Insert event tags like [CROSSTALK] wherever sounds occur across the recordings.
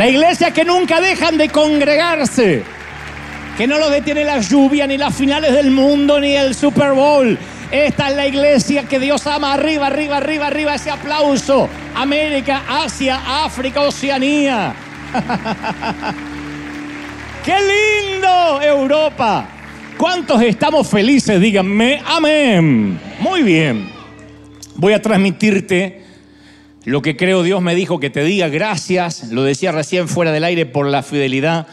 La iglesia que nunca dejan de congregarse. Que no lo detiene la lluvia, ni las finales del mundo, ni el Super Bowl. Esta es la iglesia que Dios ama. Arriba, arriba, arriba, arriba. Ese aplauso. América, Asia, África, Oceanía. [LAUGHS] ¡Qué lindo! Europa. ¿Cuántos estamos felices? Díganme, amén. Muy bien. Voy a transmitirte lo que creo Dios me dijo que te diga. Gracias, lo decía recién fuera del aire, por la fidelidad,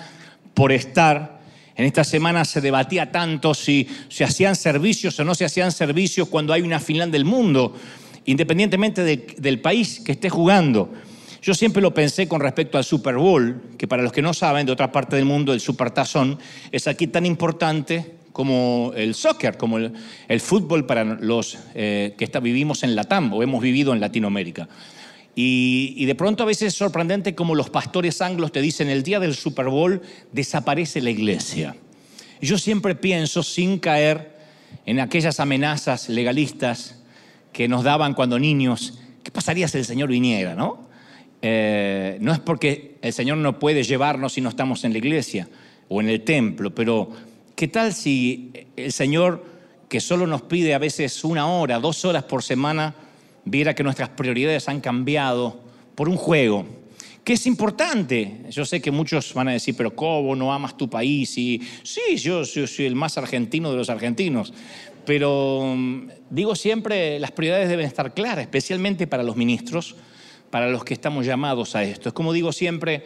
por estar. En esta semana se debatía tanto si se hacían servicios o no se hacían servicios cuando hay una final del mundo, independientemente del país que esté jugando. Yo siempre lo pensé con respecto al Super Bowl, que para los que no saben, de otra parte del mundo, el Supertazón es aquí tan importante como el soccer, como el, fútbol para los eh, que está, vivimos en Latam o hemos vivido en Latinoamérica. Y, de pronto a veces es sorprendente como los pastores anglos te dicen el día del Super Bowl desaparece la iglesia. Yo siempre pienso, sin caer en aquellas amenazas legalistas que nos daban cuando niños, ¿qué pasaría si el Señor viniera, no? Eh, no es porque el Señor no puede llevarnos si no estamos en la iglesia o en el templo, pero ¿qué tal si el Señor, que solo nos pide a veces una hora, dos horas por semana, viera que nuestras prioridades han cambiado por un juego? Que es importante. Yo sé que muchos van a decir, pero ¿cómo no amas tu país? Y sí, yo, yo soy el más argentino de los argentinos. Pero mm, digo siempre, las prioridades deben estar claras, especialmente para los ministros para los que estamos llamados a esto. Es como digo siempre,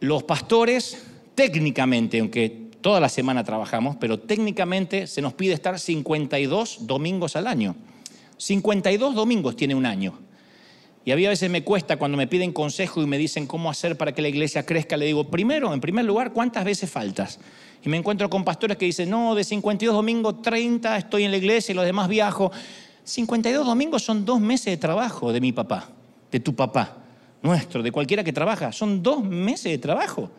los pastores técnicamente, aunque toda la semana trabajamos, pero técnicamente se nos pide estar 52 domingos al año. 52 domingos tiene un año. Y a veces me cuesta cuando me piden consejo y me dicen cómo hacer para que la iglesia crezca, le digo, primero, en primer lugar, ¿cuántas veces faltas? Y me encuentro con pastores que dicen, no, de 52 domingos, 30 estoy en la iglesia y los demás viajo. 52 domingos son dos meses de trabajo de mi papá de tu papá, nuestro, de cualquiera que trabaja. Son dos meses de trabajo.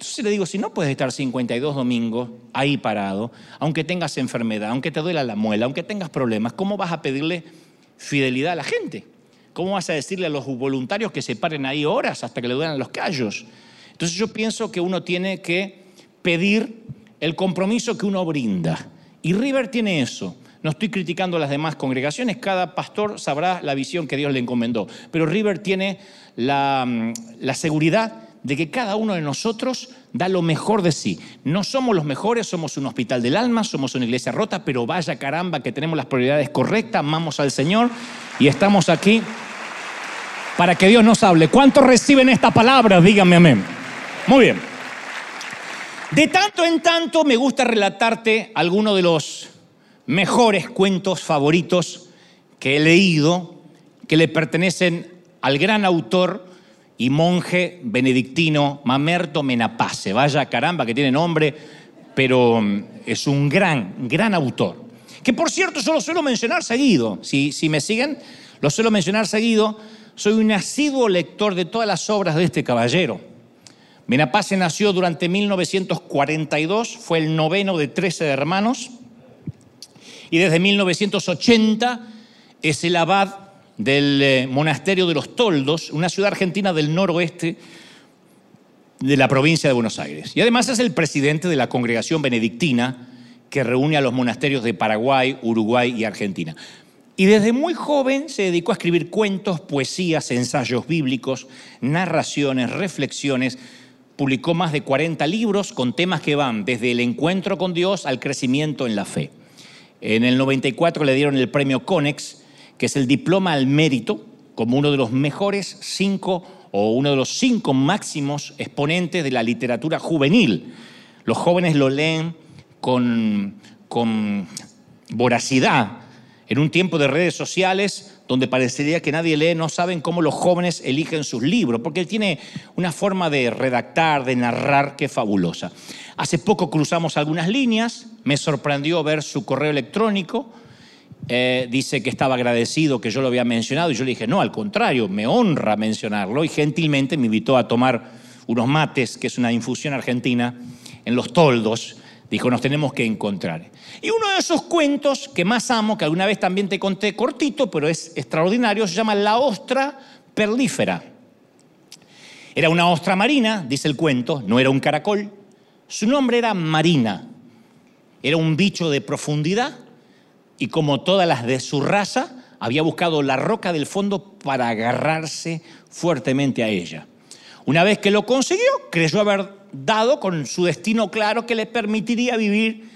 Entonces le digo, si no puedes estar 52 domingos ahí parado, aunque tengas enfermedad, aunque te duela la muela, aunque tengas problemas, ¿cómo vas a pedirle fidelidad a la gente? ¿Cómo vas a decirle a los voluntarios que se paren ahí horas hasta que le duelan los callos? Entonces yo pienso que uno tiene que pedir el compromiso que uno brinda. Y River tiene eso. No estoy criticando a las demás congregaciones, cada pastor sabrá la visión que Dios le encomendó. Pero River tiene la, mm, la, seguridad de que cada uno de nosotros da lo mejor de sí. No somos los mejores, somos un hospital del alma, somos una iglesia rota, pero vaya caramba que tenemos las prioridades correctas, amamos al Señor y estamos aquí para que Dios nos hable. ¿Cuántos reciben esta palabra? Díganme amén. Muy bien. De tanto en tanto me gusta relatarte alguno de los mejores cuentos favoritos que he leído, que le pertenecen al gran autor y monje benedictino Mamerto Menapace. Vaya caramba que tiene nombre, pero mm, es un gran, gran autor. Que por cierto yo lo suelo mencionar seguido. Si, si me siguen, lo suelo mencionar seguido. Soy un asiduo lector de todas las obras de este caballero. Menapace nació durante 1942, fue el noveno de 13 hermanos y desde 1980 es el abad del eh, monasterio de los Toldos, una ciudad argentina del noroeste de la provincia de Buenos Aires. Y además es el presidente de la congregación benedictina que reúne a los monasterios de Paraguay, Uruguay y Argentina. Y desde muy joven se dedicó a escribir cuentos, poesías, ensayos bíblicos, narraciones, reflexiones. Publicó más de 40 libros con temas que van desde el encuentro con Dios al crecimiento en la fe. En el 94 le dieron el premio Conex, que es el diploma al mérito, como uno de los mejores cinco o uno de los cinco máximos exponentes de la literatura juvenil. Los jóvenes lo leen con, con voracidad. En un tiempo de redes sociales donde parecería que nadie lee, no saben cómo los jóvenes eligen sus libros, porque él tiene una forma de redactar, de narrar que es fabulosa. Hace poco cruzamos algunas líneas, me sorprendió ver su correo electrónico, eh, dice que estaba agradecido que yo lo había mencionado y yo le dije, no, al contrario, me honra mencionarlo y gentilmente me invitó a tomar unos mates, que es una infusión argentina, en los toldos Dijo, nos tenemos que encontrar. Y uno de esos cuentos que más amo, que alguna vez también te conté cortito, pero es extraordinario, se llama La ostra perlífera. Era una ostra marina, dice el cuento, no era un caracol. Su nombre era Marina. Era un bicho de profundidad y como todas las de su raza, había buscado la roca del fondo para agarrarse fuertemente a ella. Una vez que lo consiguió, creyó haber dado con su destino claro que le permitiría vivir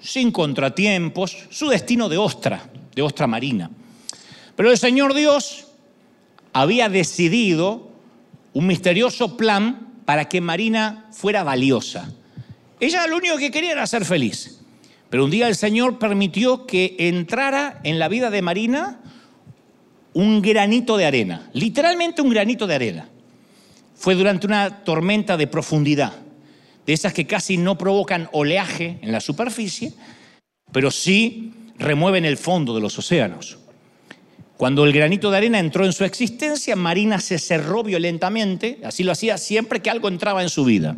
sin contratiempos, su destino de ostra, de ostra marina. Pero el Señor Dios había decidido un misterioso plan para que Marina fuera valiosa. Ella lo único que quería era ser feliz. Pero un día el Señor permitió que entrara en la vida de Marina un granito de arena, literalmente un granito de arena. Fue durante una tormenta de profundidad, de esas que casi no provocan oleaje en la superficie, pero sí remueven el fondo de los océanos. Cuando el granito de arena entró en su existencia, Marina se cerró violentamente, así lo hacía siempre que algo entraba en su vida,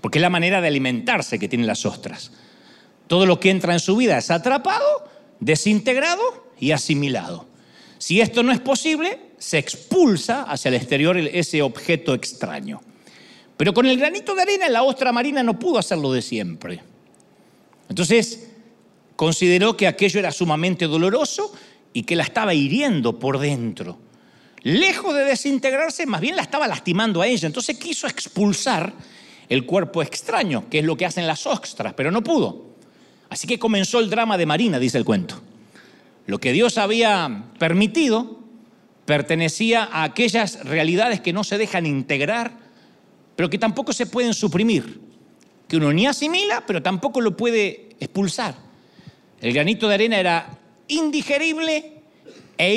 porque es la manera de alimentarse que tienen las ostras. Todo lo que entra en su vida es atrapado, desintegrado y asimilado. Si esto no es posible, se expulsa hacia el exterior ese objeto extraño. Pero con el granito de arena la ostra marina no pudo hacerlo de siempre. Entonces consideró que aquello era sumamente doloroso y que la estaba hiriendo por dentro. Lejos de desintegrarse, más bien la estaba lastimando a ella. Entonces quiso expulsar el cuerpo extraño, que es lo que hacen las ostras, pero no pudo. Así que comenzó el drama de Marina, dice el cuento. Lo que Dios había permitido pertenecía a aquellas realidades que no se dejan integrar, pero que tampoco se pueden suprimir, que uno ni asimila, pero tampoco lo puede expulsar. El granito de arena era indigerible e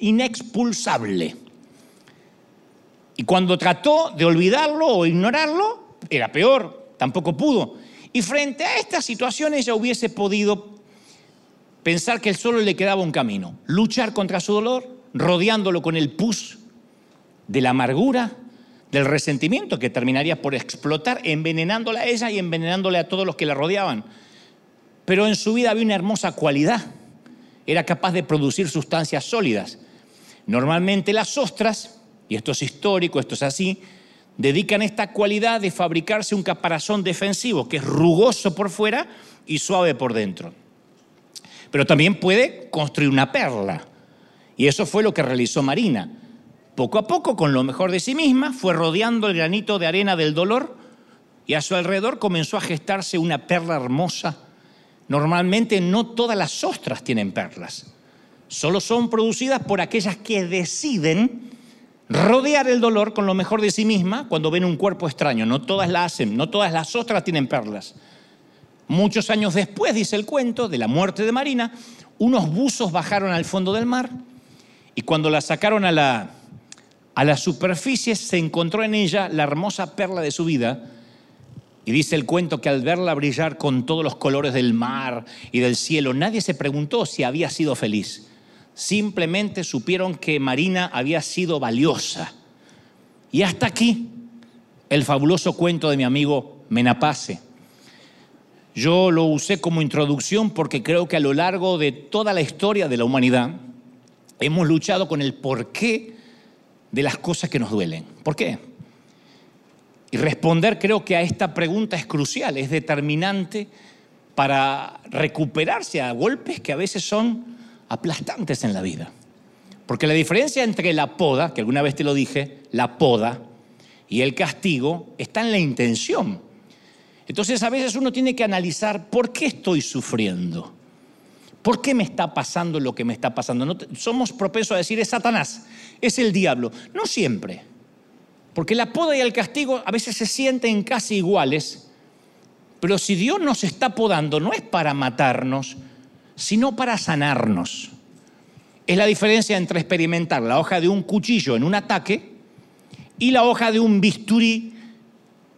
inexpulsable. Y cuando trató de olvidarlo o ignorarlo, era peor, tampoco pudo. Y frente a esta situación ella hubiese podido pensar que solo le quedaba un camino, luchar contra su dolor, rodeándolo con el pus de la amargura, del resentimiento que terminaría por explotar, envenenándola a ella y envenenándole a todos los que la rodeaban. Pero en su vida había una hermosa cualidad, era capaz de producir sustancias sólidas. Normalmente las ostras, y esto es histórico, esto es así, dedican esta cualidad de fabricarse un caparazón defensivo que es rugoso por fuera y suave por dentro. Pero también puede construir una perla. Y eso fue lo que realizó Marina. Poco a poco, con lo mejor de sí misma, fue rodeando el granito de arena del dolor y a su alrededor comenzó a gestarse una perla hermosa. Normalmente no todas las ostras tienen perlas. Solo son producidas por aquellas que deciden rodear el dolor con lo mejor de sí misma cuando ven un cuerpo extraño. No todas la hacen, no todas las ostras tienen perlas. Muchos años después, dice el cuento, de la muerte de Marina, unos buzos bajaron al fondo del mar y cuando la sacaron a la, a la superficie se encontró en ella la hermosa perla de su vida. Y dice el cuento que al verla brillar con todos los colores del mar y del cielo, nadie se preguntó si había sido feliz simplemente supieron que Marina había sido valiosa. Y hasta aquí el fabuloso cuento de mi amigo Menapace. Yo lo usé como introducción porque creo que a lo largo de toda la historia de la humanidad hemos luchado con el porqué de las cosas que nos duelen. ¿Por qué? Y responder creo que a esta pregunta es crucial, es determinante para recuperarse a golpes que a veces son aplastantes en la vida. Porque la diferencia entre la poda, que alguna vez te lo dije, la poda y el castigo está en la intención. Entonces a veces uno tiene que analizar por qué estoy sufriendo. ¿Por qué me está pasando lo que me está pasando? somos propensos a decir es Satanás, es el diablo. No siempre. Porque la poda y el castigo a veces se sienten casi iguales. Pero si Dios nos está podando, no es para matarnos, sino para sanarnos. Es la diferencia entre experimentar la hoja de un cuchillo en un ataque y la hoja de un bisturí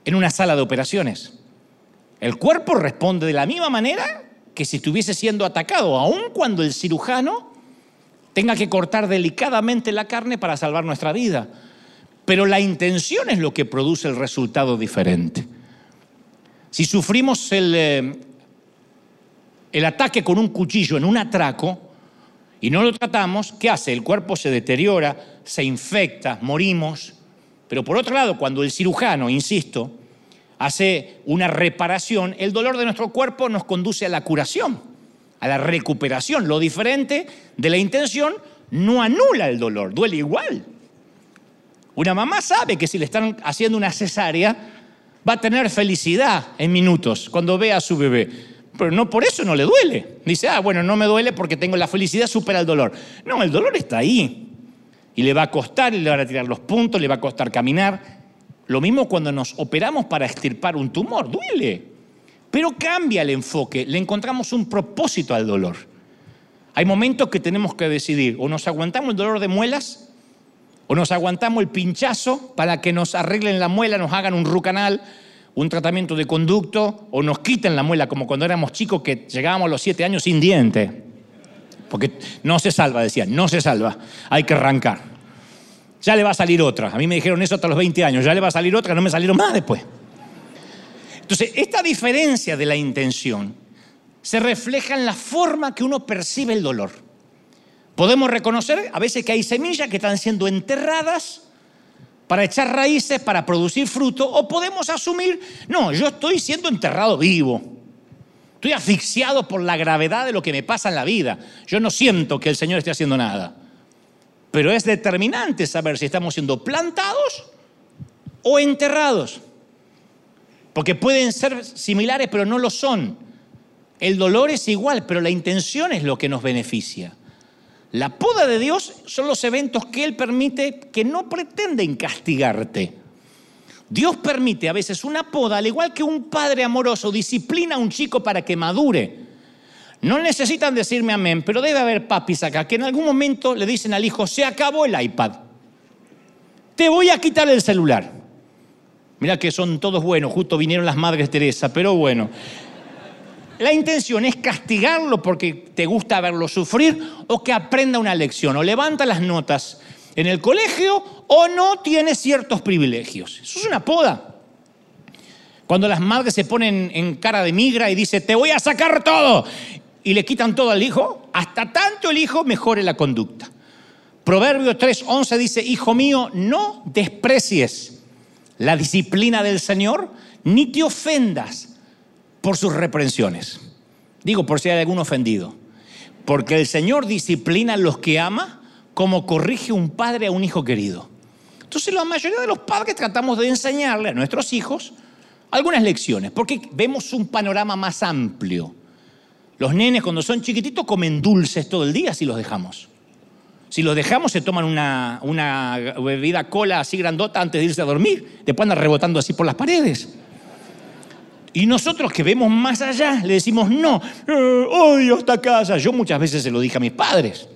en una sala de operaciones. El cuerpo responde de la misma manera que si estuviese siendo atacado, aun cuando el cirujano tenga que cortar delicadamente la carne para salvar nuestra vida. Pero la intención es lo que produce el resultado diferente. Si sufrimos el, eh, el ataque con un cuchillo en un atraco y no lo tratamos, ¿qué hace? El cuerpo se deteriora, se infecta, morimos. Pero por otro lado, cuando el cirujano, insisto, hace una reparación, el dolor de nuestro cuerpo nos conduce a la curación, a la recuperación. Lo diferente de la intención no anula el dolor, duele igual. Una mamá sabe que si le están haciendo una cesárea, va a tener felicidad en minutos cuando ve a su bebé. Pero no por eso no le duele. Dice, ah, bueno, no me duele porque tengo la felicidad, supera el dolor. No, el dolor está ahí. Y le va a costar, le van a tirar los puntos, le va a costar caminar. Lo mismo cuando nos operamos para extirpar un tumor, duele. Pero cambia el enfoque, le encontramos un propósito al dolor. Hay momentos que tenemos que decidir, o nos aguantamos el dolor de muelas, o nos aguantamos el pinchazo para que nos arreglen la muela, nos hagan un rucanal, un tratamiento de conducto, o nos quiten la muela, como cuando éramos chicos que llegábamos a los siete años sin diente. Porque no se salva, decían, no se salva, hay que arrancar. Ya le va a salir otra. A mí me dijeron eso hasta los 20 años, ya le va a salir otra, no me salieron más después. Entonces, esta diferencia de la intención se refleja en la forma que uno percibe el dolor. Podemos reconocer a veces que hay semillas que están siendo enterradas para echar raíces, para producir fruto, o podemos asumir, no, yo estoy siendo enterrado vivo. Estoy asfixiado por la gravedad de lo que me pasa en la vida. Yo no siento que el Señor esté haciendo nada. Pero es determinante saber si estamos siendo plantados o enterrados. Porque pueden ser similares, pero no lo son. El dolor es igual, pero la intención es lo que nos beneficia. La poda de Dios son los eventos que Él permite que no pretenden castigarte. Dios permite a veces una poda, al igual que un padre amoroso disciplina a un chico para que madure. No necesitan decirme amén, pero debe haber papis acá que en algún momento le dicen al hijo, se acabó el iPad. Te voy a quitar el celular. Mira que son todos buenos, justo vinieron las madres Teresa, pero bueno. La intención es castigarlo porque te gusta verlo sufrir o que aprenda una lección o levanta las notas en el colegio o no tiene ciertos privilegios. Eso es una poda. Cuando las madres se ponen en cara de migra y dice, te voy a sacar todo, y le quitan todo al hijo, hasta tanto el hijo mejore la conducta. Proverbio 3:11 dice, hijo mío, no desprecies la disciplina del Señor, ni te ofendas por sus reprensiones. Digo, por si hay algún ofendido. Porque el Señor disciplina a los que ama como corrige un padre a un hijo querido. Entonces la mayoría de los padres tratamos de enseñarle a nuestros hijos algunas lecciones, porque vemos un panorama más amplio. Los nenes cuando son chiquititos comen dulces todo el día si los dejamos. Si los dejamos se toman una, una bebida cola así grandota antes de irse a dormir, después andan rebotando así por las paredes. Y nosotros que vemos más allá, le decimos, no, eh, odio esta casa. Yo muchas veces se lo dije a mis padres.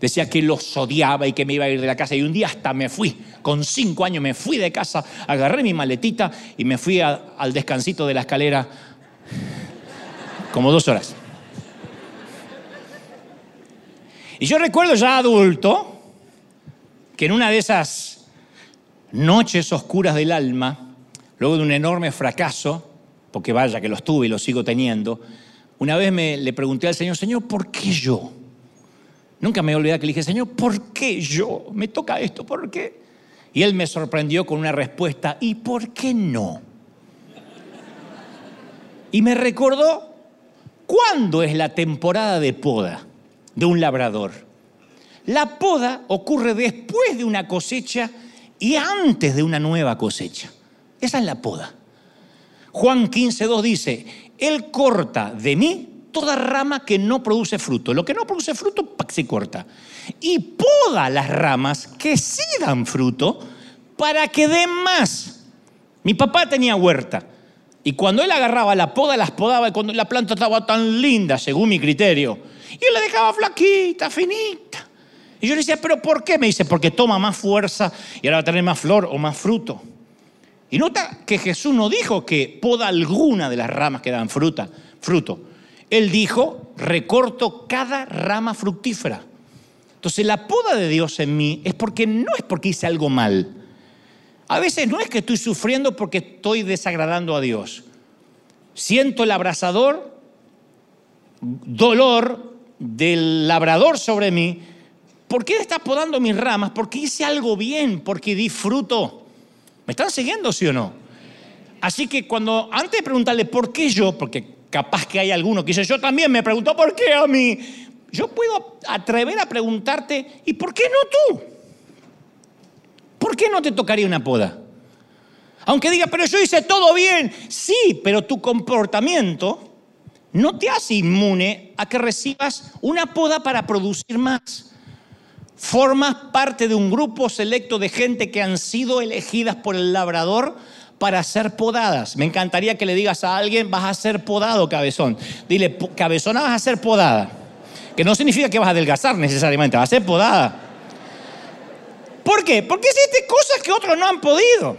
Decía que los odiaba y que me iba a ir de la casa. Y un día hasta me fui. Con cinco años me fui de casa, agarré mi maletita y me fui al descansito de la escalera como dos horas. Y yo recuerdo ya adulto que en una de esas noches oscuras del alma, luego de un enorme fracaso, porque vaya que los tuve y los sigo teniendo, una vez me le pregunté al Señor, Señor, ¿por qué yo? Nunca me he olvidado que le dije, Señor, ¿por qué yo? Me toca esto, ¿por qué? Y él me sorprendió con una respuesta, ¿y por qué no? Y me recordó, ¿cuándo es la temporada de poda de un labrador? La poda ocurre después de una cosecha y antes de una nueva cosecha. Esa es la poda. Juan 15.2 dice, Él corta de mí toda rama que no produce fruto. Lo que no produce fruto se corta. Y poda las ramas que sí dan fruto para que den más. Mi papá tenía huerta. Y cuando él agarraba la poda, las podaba y cuando la planta estaba tan linda, según mi criterio. Y él la dejaba flaquita, finita. Y yo le decía, ¿pero por qué? Me dice, porque toma más fuerza y ahora va a tener más flor o más fruto. Y nota que Jesús no dijo que poda alguna de las ramas que dan fruta, fruto. Él dijo, recorto cada rama fructífera. Entonces la poda de Dios en mí es porque no es porque hice algo mal. A veces no es que estoy sufriendo porque estoy desagradando a Dios. siento el abrasador dolor del labrador sobre mí. ¿Por qué está podando mis ramas? Porque hice algo bien, porque disfruto. ¿Me están siguiendo, sí o no? Así que cuando, antes de preguntarle por qué yo, porque capaz que hay alguno que dice, yo también me preguntó por qué a mí, yo puedo atrever a preguntarte, ¿y por qué no tú? ¿Por qué no te tocaría una poda? Aunque diga, pero yo hice todo bien. Sí, pero tu comportamiento no te hace inmune a que recibas una poda para producir más. Formas parte de un grupo selecto de gente que han sido elegidas por el labrador para ser podadas. Me encantaría que le digas a alguien, vas a ser podado, cabezón. Dile, cabezona, vas a ser podada. Que no significa que vas a adelgazar necesariamente, vas a ser podada. ¿Por qué? Porque hiciste cosas que otros no han podido.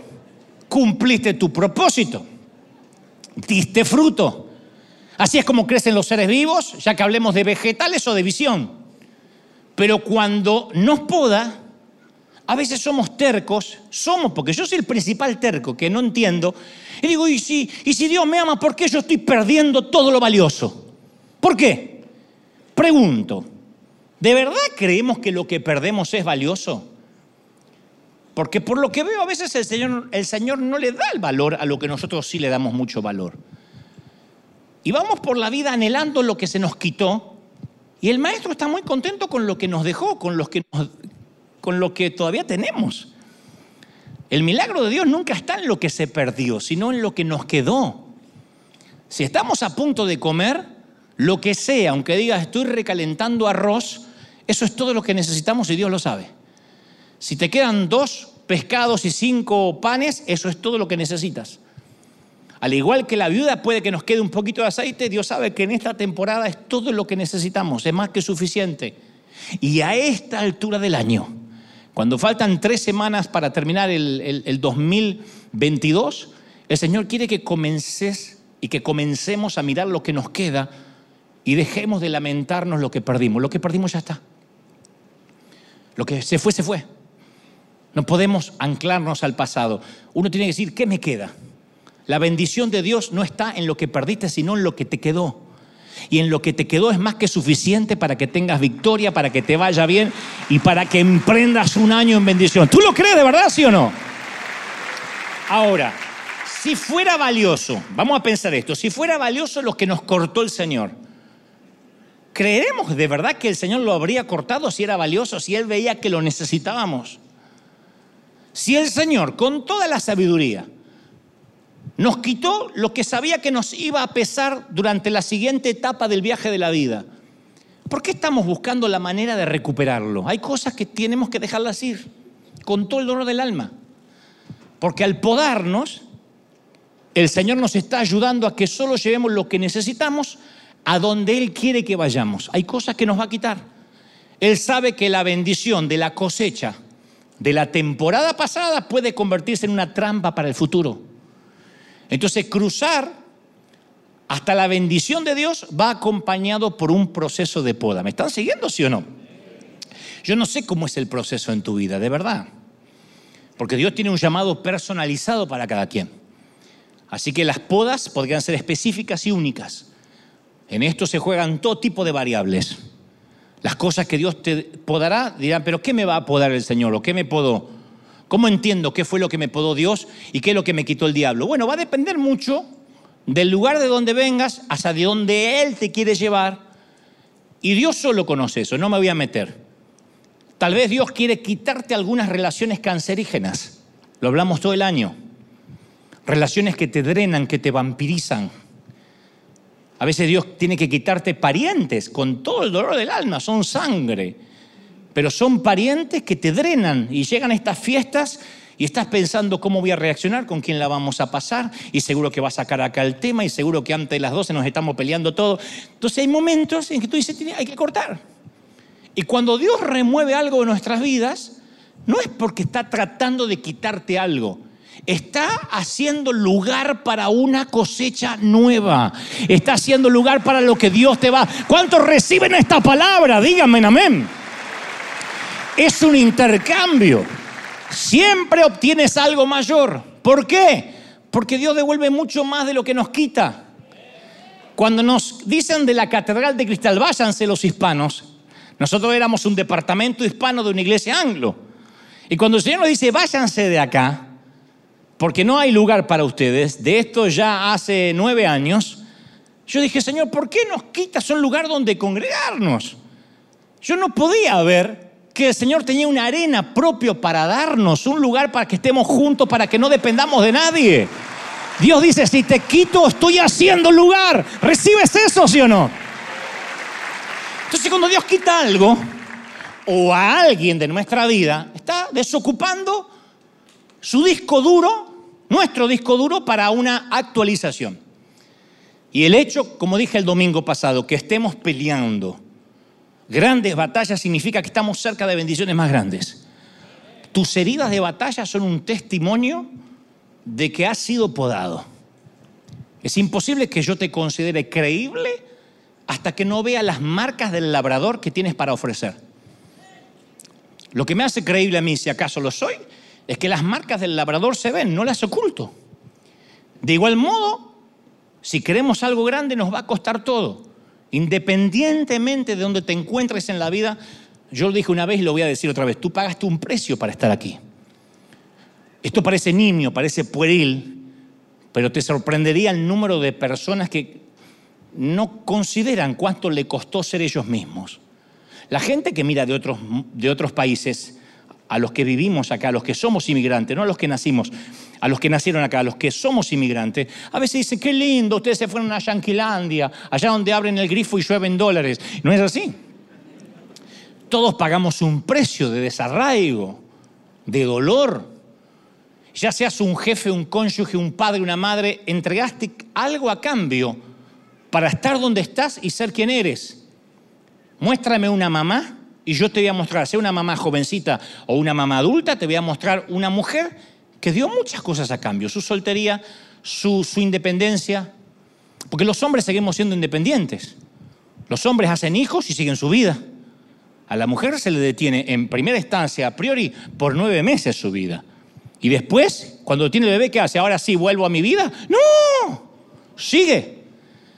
Cumpliste tu propósito. Diste fruto. Así es como crecen los seres vivos, ya que hablemos de vegetales o de visión. Pero cuando nos poda, a veces somos tercos, somos, porque yo soy el principal terco que no entiendo, y digo, ¿y si, y si Dios me ama, por qué yo estoy perdiendo todo lo valioso? ¿Por qué? Pregunto, ¿de verdad creemos que lo que perdemos es valioso? Porque por lo que veo a veces el Señor, el Señor no le da el valor a lo que nosotros sí le damos mucho valor. Y vamos por la vida anhelando lo que se nos quitó. Y el maestro está muy contento con lo que nos dejó, con, los que con lo que todavía tenemos. El milagro de Dios nunca está en lo que se perdió, sino en lo que nos quedó. Si estamos a punto de comer, lo que sea, aunque digas estoy recalentando arroz, eso es todo lo que necesitamos y Dios lo sabe. Si te quedan dos pescados y cinco panes, eso es todo lo que necesitas. Al igual que la viuda puede que nos quede un poquito de aceite, Dios sabe que en esta temporada es todo lo que necesitamos, es más que suficiente. Y a esta altura del año, cuando faltan tres semanas para terminar el, 2022, el Señor quiere que comences y que comencemos a mirar lo que nos queda y dejemos de lamentarnos lo que perdimos. Lo que perdimos ya está. Lo que se fue, se fue. No podemos anclarnos al pasado. Uno tiene que decir, ¿qué me queda? La bendición de Dios no está en lo que perdiste, sino en lo que te quedó. Y en lo que te quedó es más que suficiente para que tengas victoria, para que te vaya bien y para que emprendas un año en bendición. ¿Tú lo crees de verdad, sí o no? Ahora, si fuera valioso, vamos a pensar esto, si fuera valioso lo que nos cortó el Señor, ¿creeremos de verdad que el Señor lo habría cortado si era valioso, si Él veía que lo necesitábamos? Si el Señor, con toda la sabiduría, nos quitó lo que sabía que nos iba a pesar durante la siguiente etapa del viaje de la vida. ¿Por qué estamos buscando la manera de recuperarlo? Hay cosas que tenemos que dejarlas ir, con todo el dolor del alma. Porque al podarnos, el Señor nos está ayudando a que solo llevemos lo que necesitamos a donde Él quiere que vayamos. Hay cosas que nos va a quitar. Él sabe que la bendición de la cosecha de la temporada pasada puede convertirse en una trampa para el futuro. Entonces, cruzar hasta la bendición de Dios va acompañado por un proceso de poda. ¿Me están siguiendo, sí o no? Yo no sé cómo es el proceso en tu vida, de verdad. Porque Dios tiene un llamado personalizado para cada quien. Así que las podas podrían ser específicas y únicas. En esto se juegan todo tipo de variables. Las cosas que Dios te podará dirán, pero ¿qué me va a podar el Señor? ¿O qué me podó? ¿Cómo entiendo qué fue lo que me podó Dios y qué es lo que me quitó el diablo? Bueno, va a depender mucho del lugar de donde vengas hasta de donde Él te quiere llevar. Y Dios solo conoce eso, no me voy a meter. Tal vez Dios quiere quitarte algunas relaciones cancerígenas. Lo hablamos todo el año. Relaciones que te drenan, que te vampirizan. A veces Dios tiene que quitarte parientes con todo el dolor del alma, son sangre pero son parientes que te drenan y llegan a estas fiestas y estás pensando cómo voy a reaccionar, con quién la vamos a pasar, y seguro que va a sacar acá el tema, y seguro que antes de las 12 nos estamos peleando todo. Entonces hay momentos en que tú dices, hay que cortar. Y cuando Dios remueve algo de nuestras vidas, no es porque está tratando de quitarte algo, está haciendo lugar para una cosecha nueva. Está haciendo lugar para lo que Dios te va. ¿Cuántos reciben esta palabra? Díganme amén. Es un intercambio. Siempre obtienes algo mayor. ¿Por qué? Porque Dios devuelve mucho más de lo que nos quita. Cuando nos dicen de la Catedral de Cristal, váyanse los hispanos, nosotros éramos un departamento hispano de una iglesia anglo. Y cuando el Señor nos dice, váyanse de acá, porque no hay lugar para ustedes, de esto ya hace nueve años, yo dije, Señor, ¿por qué nos quitas un lugar donde congregarnos? Yo no podía ver que el Señor tenía una arena propio para darnos, un lugar para que estemos juntos, para que no dependamos de nadie. Dios dice, si te quito, estoy haciendo lugar. ¿Recibes eso, sí o no? Entonces cuando Dios quita algo, o a alguien de nuestra vida, está desocupando su disco duro, nuestro disco duro, para una actualización. Y el hecho, como dije el domingo pasado, que estemos peleando grandes batallas significa que estamos cerca de bendiciones más grandes. Tus heridas de batalla son un testimonio de que has sido podado. Es imposible que yo te considere creíble hasta que no vea las marcas del labrador que tienes para ofrecer. Lo que me hace creíble a mí, si acaso lo soy, es que las marcas del labrador se ven, no las oculto. De igual modo, si queremos algo grande nos va a costar todo. Independientemente de donde te encuentres en la vida, yo lo dije una vez y lo voy a decir otra vez, tú pagaste un precio para estar aquí. Esto parece nimio, parece pueril, pero te sorprendería el número de personas que no consideran cuánto le costó ser ellos mismos. La gente que mira de otros, de otros países, a los que vivimos acá, a los que somos inmigrantes, no a los que nacimos, a los que nacieron acá, a los que somos inmigrantes, a veces dicen, qué lindo, ustedes se fueron a Yanquilandia, allá donde abren el grifo y llueven dólares. No es así. Todos pagamos un precio de desarraigo, de dolor. Ya seas un jefe, un cónyuge, un padre, una madre, entregaste algo a cambio para estar donde estás y ser quien eres. Muéstrame una mamá y yo te voy a mostrar, sea una mamá jovencita o una mamá adulta, te voy a mostrar una mujer que dio muchas cosas a cambio, su soltería, su, su independencia, porque los hombres seguimos siendo independientes. Los hombres hacen hijos y siguen su vida. A la mujer se le detiene en primera instancia, a priori, por nueve meses su vida. Y después, cuando tiene el bebé, ¿qué hace? Ahora sí, vuelvo a mi vida. No, sigue.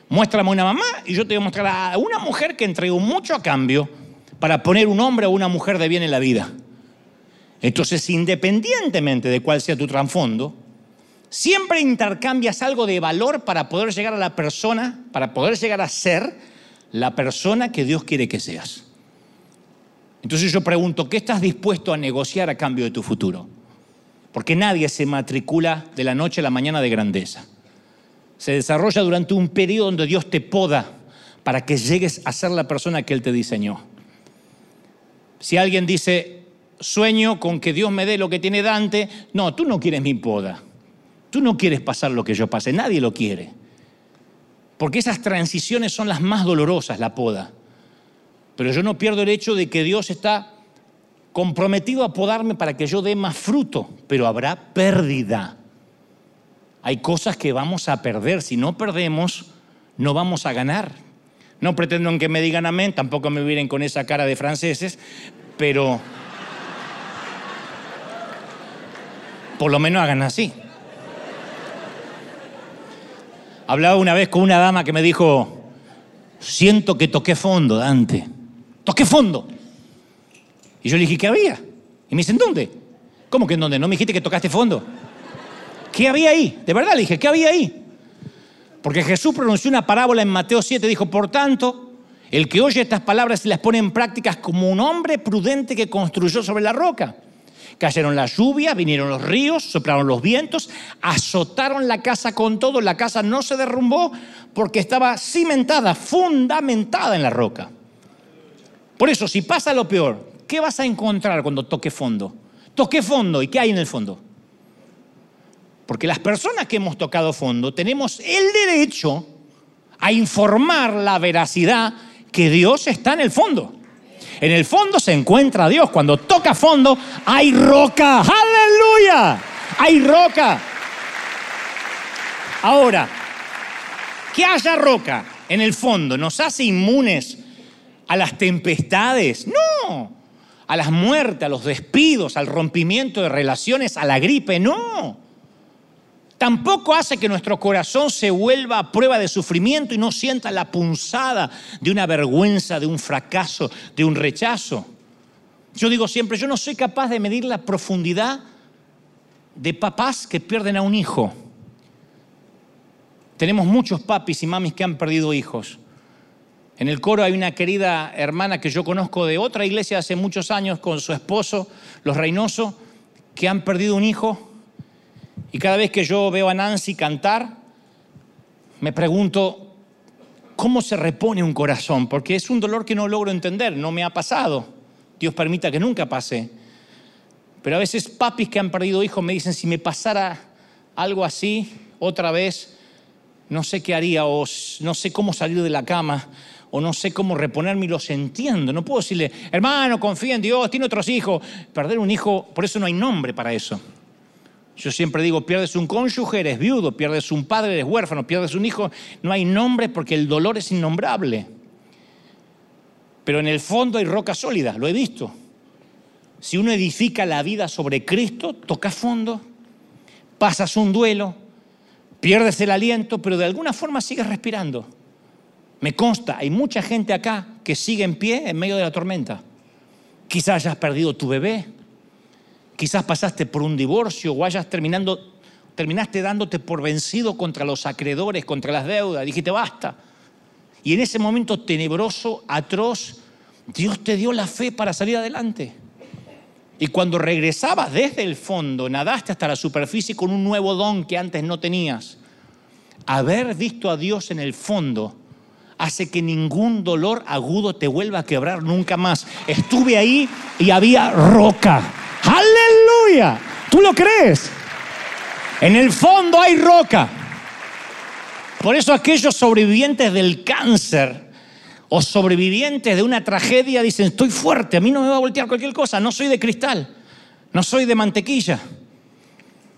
Muéstrame una mamá y yo te voy a mostrar a una mujer que entregó mucho a cambio para poner un hombre o una mujer de bien en la vida. Entonces, independientemente de cuál sea tu trasfondo, siempre intercambias algo de valor para poder llegar a la persona, para poder llegar a ser la persona que Dios quiere que seas. Entonces yo pregunto, ¿qué estás dispuesto a negociar a cambio de tu futuro? Porque nadie se matricula de la noche a la mañana de grandeza se desarrolla durante un periodo donde Dios te poda para que llegues a ser la persona que Él te diseñó. Si alguien dice, sueño con que Dios me dé lo que tiene Dante, no, tú no quieres mi poda. Tú no quieres pasar lo que yo pasé, nadie lo quiere. Porque esas transiciones son las más dolorosas, la poda. Pero yo no pierdo el hecho de que Dios está comprometido a podarme para que yo dé más fruto, pero habrá pérdida. Hay cosas que vamos a perder. Si no perdemos, no vamos a ganar. No pretendo que me digan amén, tampoco me miren con esa cara de franceses, pero por lo menos hagan así. Hablaba una vez con una dama que me dijo, siento que toqué fondo, Dante. Toqué fondo. Y yo le dije, ¿qué había? Y me dicen, ¿dónde? ¿Cómo que en dónde? ¿No me dijiste que tocaste fondo? ¿Qué había ahí? De verdad le dije, ¿qué había ahí? Porque Jesús pronunció una parábola en Mateo 7, dijo, por tanto, el que oye estas palabras y las pone en prácticas como un hombre prudente que construyó sobre la roca. Cayeron las lluvias, vinieron los ríos, soplaron los vientos, azotaron la casa con todo. La casa no se derrumbó porque estaba cimentada, fundamentada en la roca. Por eso, si pasa lo peor, ¿qué vas a encontrar cuando toque fondo? Toque fondo, ¿y qué hay en el fondo? Porque las personas que hemos tocado fondo tenemos el derecho a informar la veracidad que Dios está en el fondo. En el fondo se encuentra Dios. Cuando toca fondo hay roca. Aleluya. Hay roca. Ahora, que haya roca en el fondo nos hace inmunes a las tempestades. No. A las muertes, a los despidos, al rompimiento de relaciones, a la gripe. No. Tampoco hace que nuestro corazón se vuelva a prueba de sufrimiento y no sienta la punzada de una vergüenza, de un fracaso, de un rechazo. Yo digo siempre, yo no soy capaz de medir la profundidad de papás que pierden a un hijo. Tenemos muchos papis y mamis que han perdido hijos. En el coro hay una querida hermana que yo conozco de otra iglesia hace muchos años con su esposo, los Reynoso, que han perdido un hijo. Y cada vez que yo veo a Nancy cantar, me pregunto, ¿cómo se repone un corazón? Porque es un dolor que no logro entender, no me ha pasado. Dios permita que nunca pase. Pero a veces papis que han perdido hijos me dicen, si me pasara algo así otra vez, no sé qué haría o no sé cómo salir de la cama o no sé cómo reponerme y los entiendo. No puedo decirle, hermano, confía en Dios, tiene otros hijos. Perder un hijo, por eso no hay nombre para eso. Yo siempre digo, pierdes un cónyuge, eres viudo, pierdes un padre, eres huérfano, pierdes un hijo, no hay nombre porque el dolor es innombrable. Pero en el fondo hay roca sólida, lo he visto. Si uno edifica la vida sobre Cristo, toca fondo, pasas un duelo, pierdes el aliento, pero de alguna forma sigues respirando. Me consta, hay mucha gente acá que sigue en pie en medio de la tormenta. Quizás hayas perdido tu bebé, quizás pasaste por un divorcio o hayas terminando, terminaste dándote por vencido contra los acreedores, contra las deudas, dijiste basta. Y en ese momento tenebroso, atroz, Dios te dio la fe para salir adelante. Y cuando regresabas desde el fondo, nadaste hasta la superficie con un nuevo don que antes no tenías. Haber visto a Dios en el fondo hace que ningún dolor agudo te vuelva a quebrar nunca más. Estuve ahí y había roca. ¿Tú lo crees? En el fondo hay roca. Por eso aquellos sobrevivientes del cáncer o sobrevivientes de una tragedia dicen, estoy fuerte, a mí no me va a voltear cualquier cosa, no soy de cristal, no soy de mantequilla.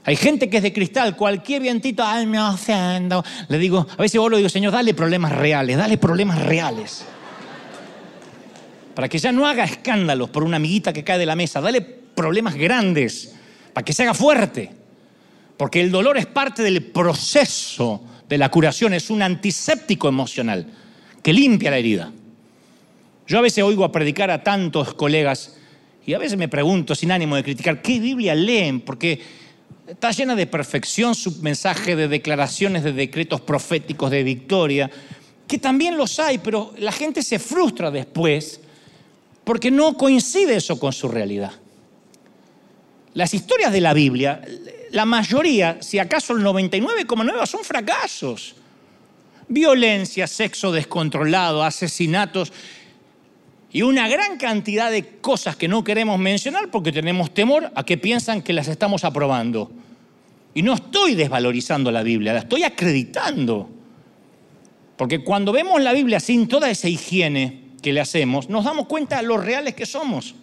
Hay gente que es de cristal, cualquier vientito, ay, me ofendo. Le digo, a veces vos lo digo, Señor, dale problemas reales, dale problemas reales. Para que ya no haga escándalos por una amiguita que cae de la mesa, dale problemas grandes, para que se haga fuerte. Porque el dolor es parte del proceso de la curación, es un antiséptico emocional que limpia la herida. Yo a veces oigo a predicar a tantos colegas y a veces me pregunto, sin ánimo de criticar, ¿qué Biblia leen? Porque está llena de perfección su mensaje de declaraciones, de decretos proféticos de victoria, que también los hay, pero la gente se frustra después porque no coincide eso con su realidad. Las historias de la Biblia, la mayoría, si acaso el 99,9, son fracasos violencia, sexo descontrolado, asesinatos y una gran cantidad de cosas que no queremos mencionar porque tenemos temor a que piensan que las estamos aprobando. Y no estoy desvalorizando la Biblia, la estoy acreditando. Porque cuando vemos la Biblia sin toda esa higiene que le hacemos, nos damos cuenta de lo reales que somos.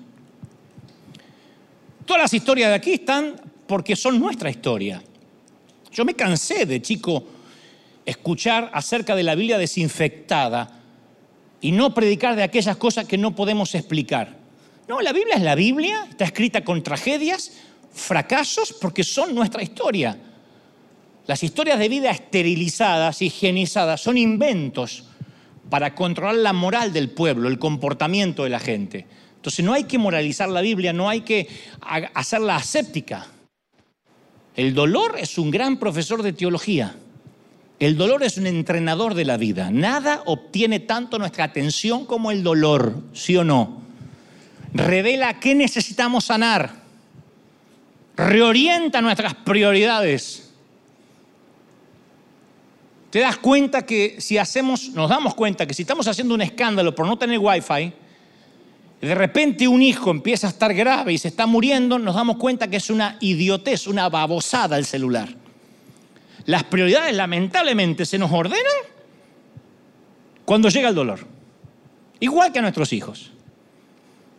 Todas las historias de aquí están porque son nuestra historia. Yo me cansé de chico escuchar acerca de la Biblia desinfectada y no predicar de aquellas cosas que no podemos explicar. No, la Biblia es la Biblia, está escrita con tragedias, fracasos, porque son nuestra historia. Las historias de vida esterilizadas, higienizadas, son inventos para controlar la moral del pueblo, el comportamiento de la gente. Entonces no hay que moralizar la Biblia, no hay que hacerla aséptica. El dolor es un gran profesor de teología. El dolor es un entrenador de la vida. Nada obtiene tanto nuestra atención como el dolor, ¿sí o no? Revela qué necesitamos sanar. Reorienta nuestras prioridades. Te das cuenta que si hacemos, nos damos cuenta que si estamos haciendo un escándalo por no tener wifi, de repente un hijo empieza a estar grave y se está muriendo, nos damos cuenta que es una idiotez, una babosada el celular. Las prioridades lamentablemente se nos ordenan cuando llega el dolor. Igual que a nuestros hijos.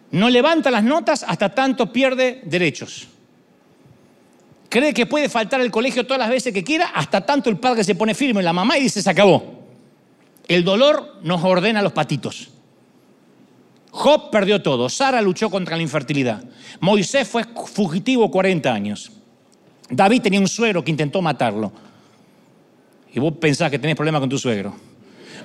No levanta las notas hasta tanto pierde derechos. Cree que puede faltar el colegio todas las veces que quiera hasta tanto el padre se pone firme la mamá y dice se acabó. El dolor nos ordena los patitos. Job perdió todo. Sara luchó contra la infertilidad. Moisés fue fugitivo 40 años. David tenía un suegro que intentó matarlo. Y vos pensás que tenés problemas con tu suegro.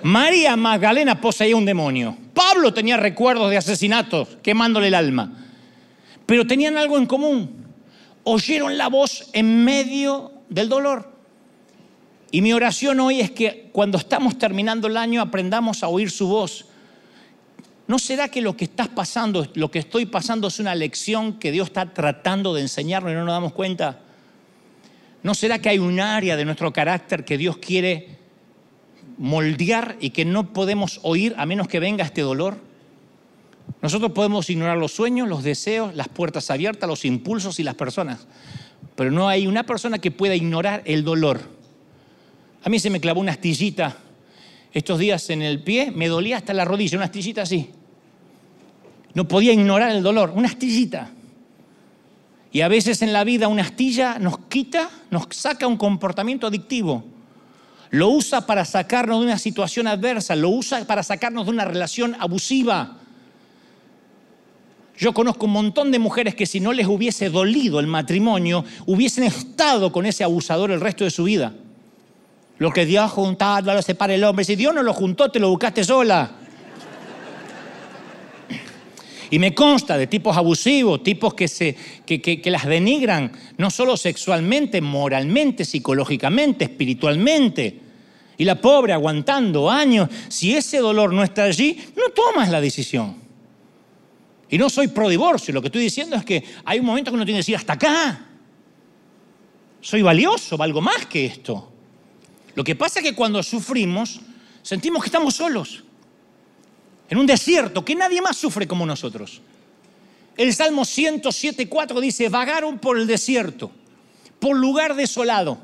María Magdalena poseía un demonio. Pablo tenía recuerdos de asesinatos, quemándole el alma. Pero tenían algo en común. Oyeron la voz en medio del dolor. Y mi oración hoy es que cuando estamos terminando el año aprendamos a oír su voz. ¿No será que lo que estás pasando, lo que estoy pasando es una lección que Dios está tratando de enseñarnos y no nos damos cuenta? ¿No será que hay un área de nuestro carácter que Dios quiere moldear y que no podemos oír a menos que venga este dolor? Nosotros podemos ignorar los sueños, los deseos, las puertas abiertas, los impulsos y las personas, pero no hay una persona que pueda ignorar el dolor. A mí se me clavó una astillita estos días en el pie, me dolía hasta la rodilla, una astillita así. No podía ignorar el dolor, una astillita. Y a veces en la vida una astilla nos quita, nos saca un comportamiento adictivo. Lo usa para sacarnos de una situación adversa, lo usa para sacarnos de una relación abusiva. Yo conozco un montón de mujeres que si no les hubiese dolido el matrimonio, hubiesen estado con ese abusador el resto de su vida. Lo que Dios ha juntado lo separa el hombre. Si Dios no lo juntó, te lo buscaste sola. Y me consta de tipos abusivos, tipos que, se, que, las denigran, no solo sexualmente, moralmente, psicológicamente, espiritualmente. Y la pobre aguantando años. Si ese dolor no está allí, no tomas la decisión. Y no soy pro divorcio, lo que estoy diciendo es que hay un momento que uno tiene que decir hasta acá. Soy valioso, valgo más que esto. Lo que pasa es que cuando sufrimos, sentimos que estamos solos, en un desierto, que nadie más sufre como nosotros. El Salmo 107.4 dice, vagaron por el desierto, por lugar desolado.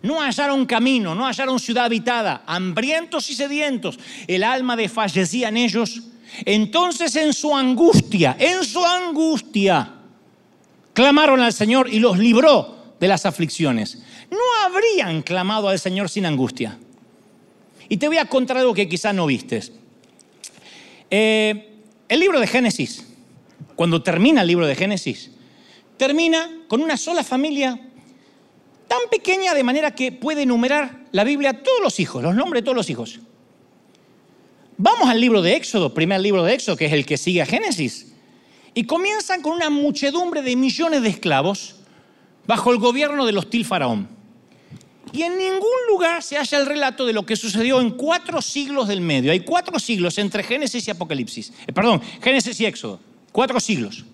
No hallaron camino, no hallaron ciudad habitada, hambrientos y sedientos. El alma desfallecía en ellos. Entonces en su angustia, en su angustia, clamaron al Señor y los libró de las aflicciones no habrían clamado al Señor sin angustia. Y te voy a contar algo que quizás no vistes. Eh, el libro de Génesis, cuando termina el libro de Génesis, termina con una sola familia tan pequeña de manera que puede enumerar la Biblia todos los hijos, los nombres de todos los hijos. Vamos al libro de Éxodo, primer libro de Éxodo, que es el que sigue a Génesis. Y comienzan con una muchedumbre de millones de esclavos bajo el gobierno del hostil faraón. Y en ningún lugar se halla el relato de lo que sucedió en cuatro siglos del medio. Hay cuatro siglos entre Génesis y Apocalipsis. Eh, perdón, Génesis y Éxodo. Cuatro siglos.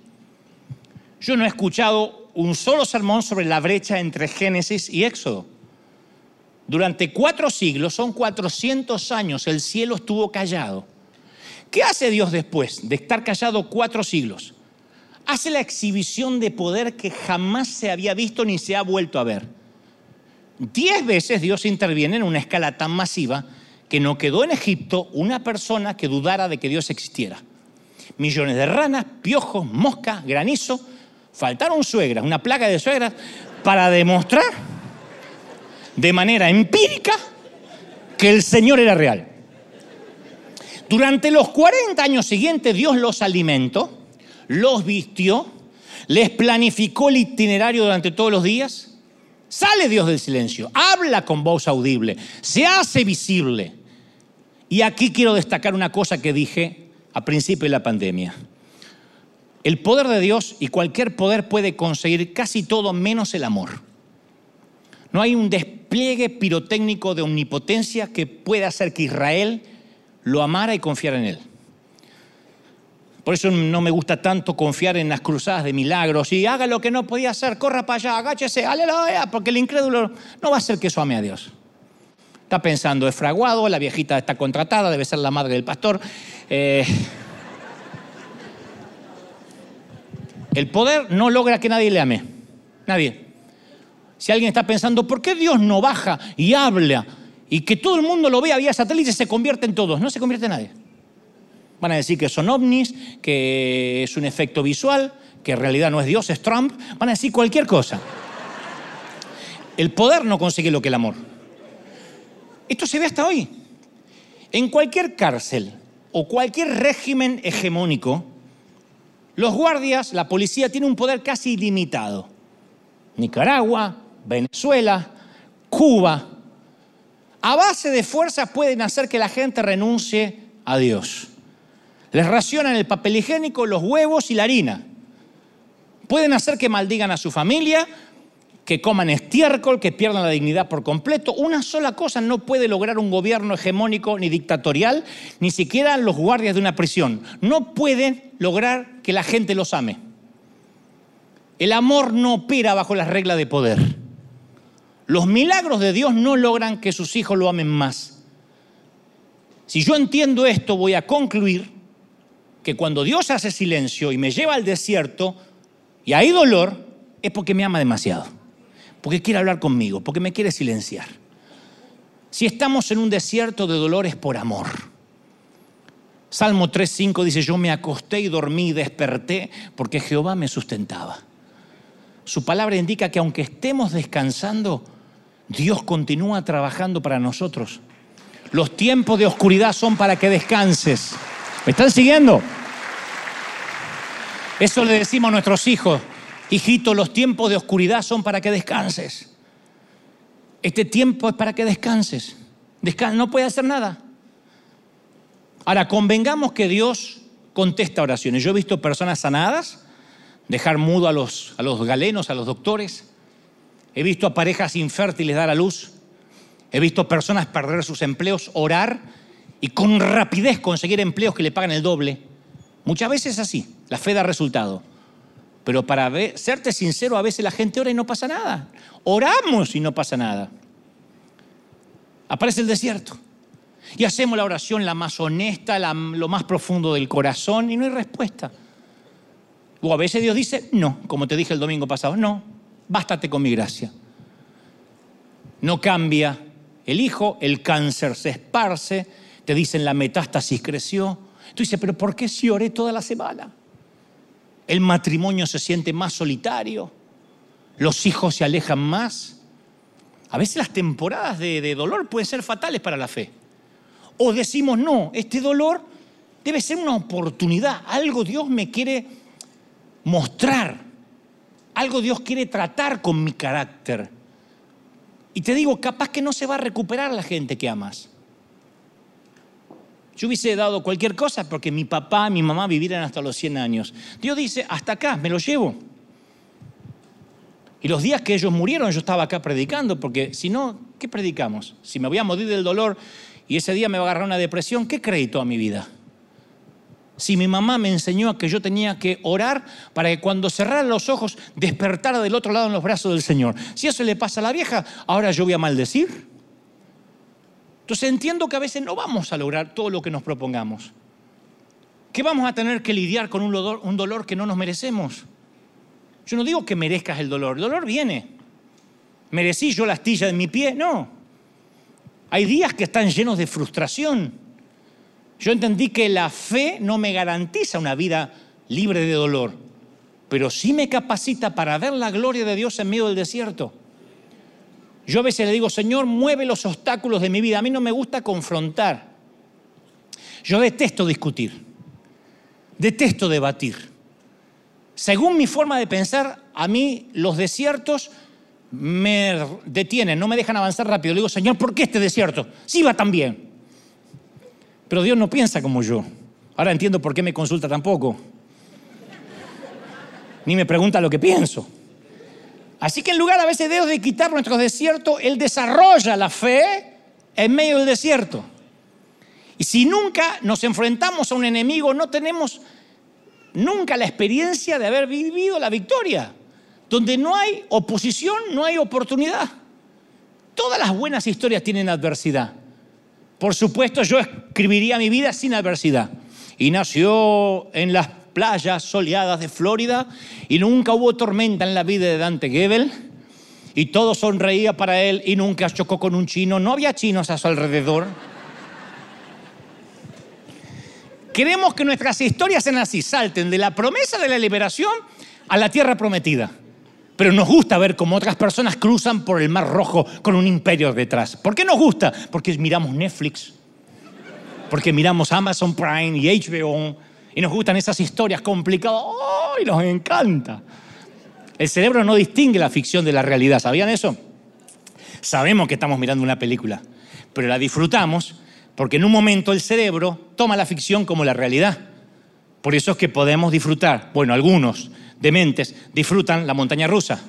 Yo no he escuchado un solo sermón sobre la brecha entre Génesis y Éxodo. Durante cuatro siglos, son 400 años, el cielo estuvo callado. ¿Qué hace Dios después de estar callado cuatro siglos? hace la exhibición de poder que jamás se había visto ni se ha vuelto a ver. Diez veces Dios interviene en una escala tan masiva que no quedó en Egipto una persona que dudara de que Dios existiera. Millones de ranas, piojos, moscas, granizo. Faltaron suegras, una plaga de suegras, para demostrar de manera empírica que el Señor era real. Durante los 40 años siguientes Dios los alimentó los vistió, les planificó el itinerario durante todos los días. Sale Dios del silencio, habla con voz audible, se hace visible. Y aquí quiero destacar una cosa que dije a principio de la pandemia. El poder de Dios y cualquier poder puede conseguir casi todo menos el amor. No hay un despliegue pirotécnico de omnipotencia que pueda hacer que Israel lo amara y confiara en él. Por eso no me gusta tanto confiar en las cruzadas de milagros y haga lo que no podía hacer, corra para allá, agáchese, aleluya, porque el incrédulo no va a ser que eso ame a Dios. Está pensando, es fraguado, la viejita está contratada, debe ser la madre del pastor. Eh, el poder no logra que nadie le ame. Nadie. Si alguien está pensando, ¿por qué Dios no baja y habla y que todo el mundo lo vea vía satélite se convierte en todos? No se convierte en nadie. Van a decir que son ovnis, que es un efecto visual, que en realidad no es Dios, es Trump. Van a decir cualquier cosa. El poder no consigue lo que el amor. Esto se ve hasta hoy. En cualquier cárcel o cualquier régimen hegemónico, los guardias, la policía tiene un poder casi ilimitado. Nicaragua, Venezuela, Cuba, a base de fuerza pueden hacer que la gente renuncie a Dios. Les racionan el papel higiénico, los huevos y la harina. Pueden hacer que maldigan a su familia, que coman estiércol, que pierdan la dignidad por completo. Una sola cosa no puede lograr un gobierno hegemónico ni dictatorial, ni siquiera los guardias de una prisión. No pueden lograr que la gente los ame. El amor no opera bajo las reglas de poder. Los milagros de Dios no logran que sus hijos lo amen más. Si yo entiendo esto, voy a concluir que cuando Dios hace silencio y me lleva al desierto y hay dolor, es porque me ama demasiado porque quiere hablar conmigo, porque me quiere silenciar. Si estamos en un desierto de dolores por amor. Salmo 3.5 dice, yo me acosté y dormí desperté porque Jehová me sustentaba. Su palabra indica que aunque estemos descansando, Dios continúa trabajando para nosotros. Los tiempos de oscuridad son para que descanses. ¿Me están siguiendo? Eso le decimos a nuestros hijos. Hijito, los tiempos de oscuridad son para que descanses. Este tiempo es para que descanses. no puede hacer nada. Ahora, convengamos que Dios contesta oraciones. Yo he visto personas sanadas, dejar mudo a los, a los galenos, a los doctores. He visto a parejas infértiles dar a luz. He visto personas perder sus empleos, orar y con rapidez conseguir empleos que le pagan el doble. Muchas veces así. La fe da resultado. Pero para serte sincero, a veces la gente ora y no pasa nada. Oramos y no pasa nada. Aparece el desierto. Y hacemos la oración la más honesta, lo más profundo del corazón y no hay respuesta. O a veces Dios dice, no, como te dije el domingo pasado, no, bástate con mi gracia. No cambia el hijo, el cáncer se esparce, te dicen la metástasis creció. Tú dices, pero ¿por qué si oré toda la semana? el matrimonio se siente más solitario, los hijos se alejan más. A veces las temporadas de, dolor pueden ser fatales para la fe. O decimos, no, este dolor debe ser una oportunidad, algo Dios me quiere mostrar, algo Dios quiere tratar con mi carácter. Y te digo, capaz que no se va a recuperar la gente que amas. Yo hubiese dado cualquier cosa porque mi papá, mi mamá vivieran hasta los 100 años. Dios dice, hasta acá, me lo llevo. Y los días que ellos murieron yo estaba acá predicando, porque si no, ¿qué predicamos? Si me voy a morir del dolor y ese día me va a agarrar una depresión, ¿qué crédito a mi vida? Si mi mamá me enseñó que yo tenía que orar para que cuando cerrara los ojos despertara del otro lado en los brazos del Señor. Si eso le pasa a la vieja, ahora yo voy a maldecir. Entonces entiendo que a veces no vamos a lograr todo lo que nos propongamos. Que vamos a tener que lidiar con un dolor, un dolor que no nos merecemos. Yo no digo que merezcas el dolor, el dolor viene. ¿Merecí yo la astilla de mi pie? No. Hay días que están llenos de frustración. Yo entendí que la fe no me garantiza una vida libre de dolor, pero sí me capacita para ver la gloria de Dios en medio del desierto. Yo a veces le digo, Señor, mueve los obstáculos de mi vida. A mí no me gusta confrontar. Yo detesto discutir. Detesto debatir. Según mi forma de pensar, a mí los desiertos me detienen, no me dejan avanzar rápido. Le digo, Señor, ¿por qué este desierto? Sí va tan bien. Pero Dios no piensa como yo. Ahora entiendo por qué me consulta tampoco. Ni me pregunta lo que pienso. Así que en lugar a veces de de quitar nuestros desiertos, Él desarrolla la fe en medio del desierto. Y si nunca nos enfrentamos a un enemigo, no tenemos nunca la experiencia de haber vivido la victoria. Donde no hay oposición, no hay oportunidad. Todas las buenas historias tienen adversidad. Por supuesto, yo escribiría mi vida sin adversidad. Y nació en las playas soleadas de Florida y nunca hubo tormenta en la vida de Dante Gebel y todo sonreía para él y nunca chocó con un chino, no había chinos a su alrededor. Queremos que nuestras historias sean así, salten de la promesa de la liberación a la tierra prometida. Pero nos gusta ver cómo otras personas cruzan por el Mar Rojo con un imperio detrás. ¿Por qué nos gusta? Porque miramos Netflix, porque miramos Amazon Prime y HBO, y nos gustan esas historias complicadas. ¡Oh! Y nos encanta. El cerebro no distingue la ficción de la realidad. ¿Sabían eso? Sabemos que estamos mirando una película, pero la disfrutamos porque en un momento el cerebro toma la ficción como la realidad. Por eso es que podemos disfrutar, bueno, algunos dementes disfrutan la montaña rusa.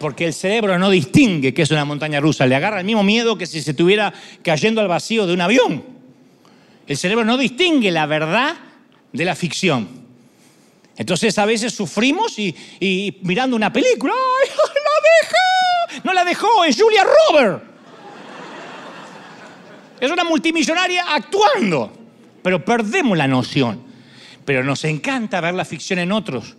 Porque el cerebro no distingue qué es una montaña rusa, le agarra el mismo miedo que si se estuviera cayendo al vacío de un avión. El cerebro no distingue la verdad de la ficción. Entonces a veces sufrimos y, mirando una película, ¡ay, [LAUGHS] la dejó! No la dejó, es Julia Roberts. Es una multimillonaria actuando, pero perdemos la noción. Pero nos encanta ver la ficción en otros.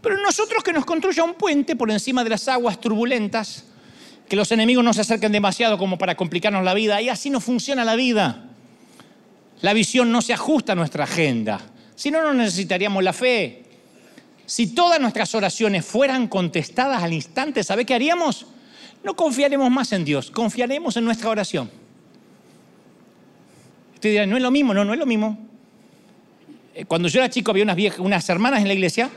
Pero nosotros que nos construya un puente por encima de las aguas turbulentas, que los enemigos no se acerquen demasiado como para complicarnos la vida, y así no funciona la vida. La visión no se ajusta a nuestra agenda, si no, no necesitaríamos la fe. Si todas nuestras oraciones fueran contestadas al instante, ¿sabe qué haríamos? No confiaremos más en Dios, confiaremos en nuestra oración. Usted dirá, no es lo mismo, no, no es lo mismo. Eh, cuando yo era chico había unas, unas hermanas en la iglesia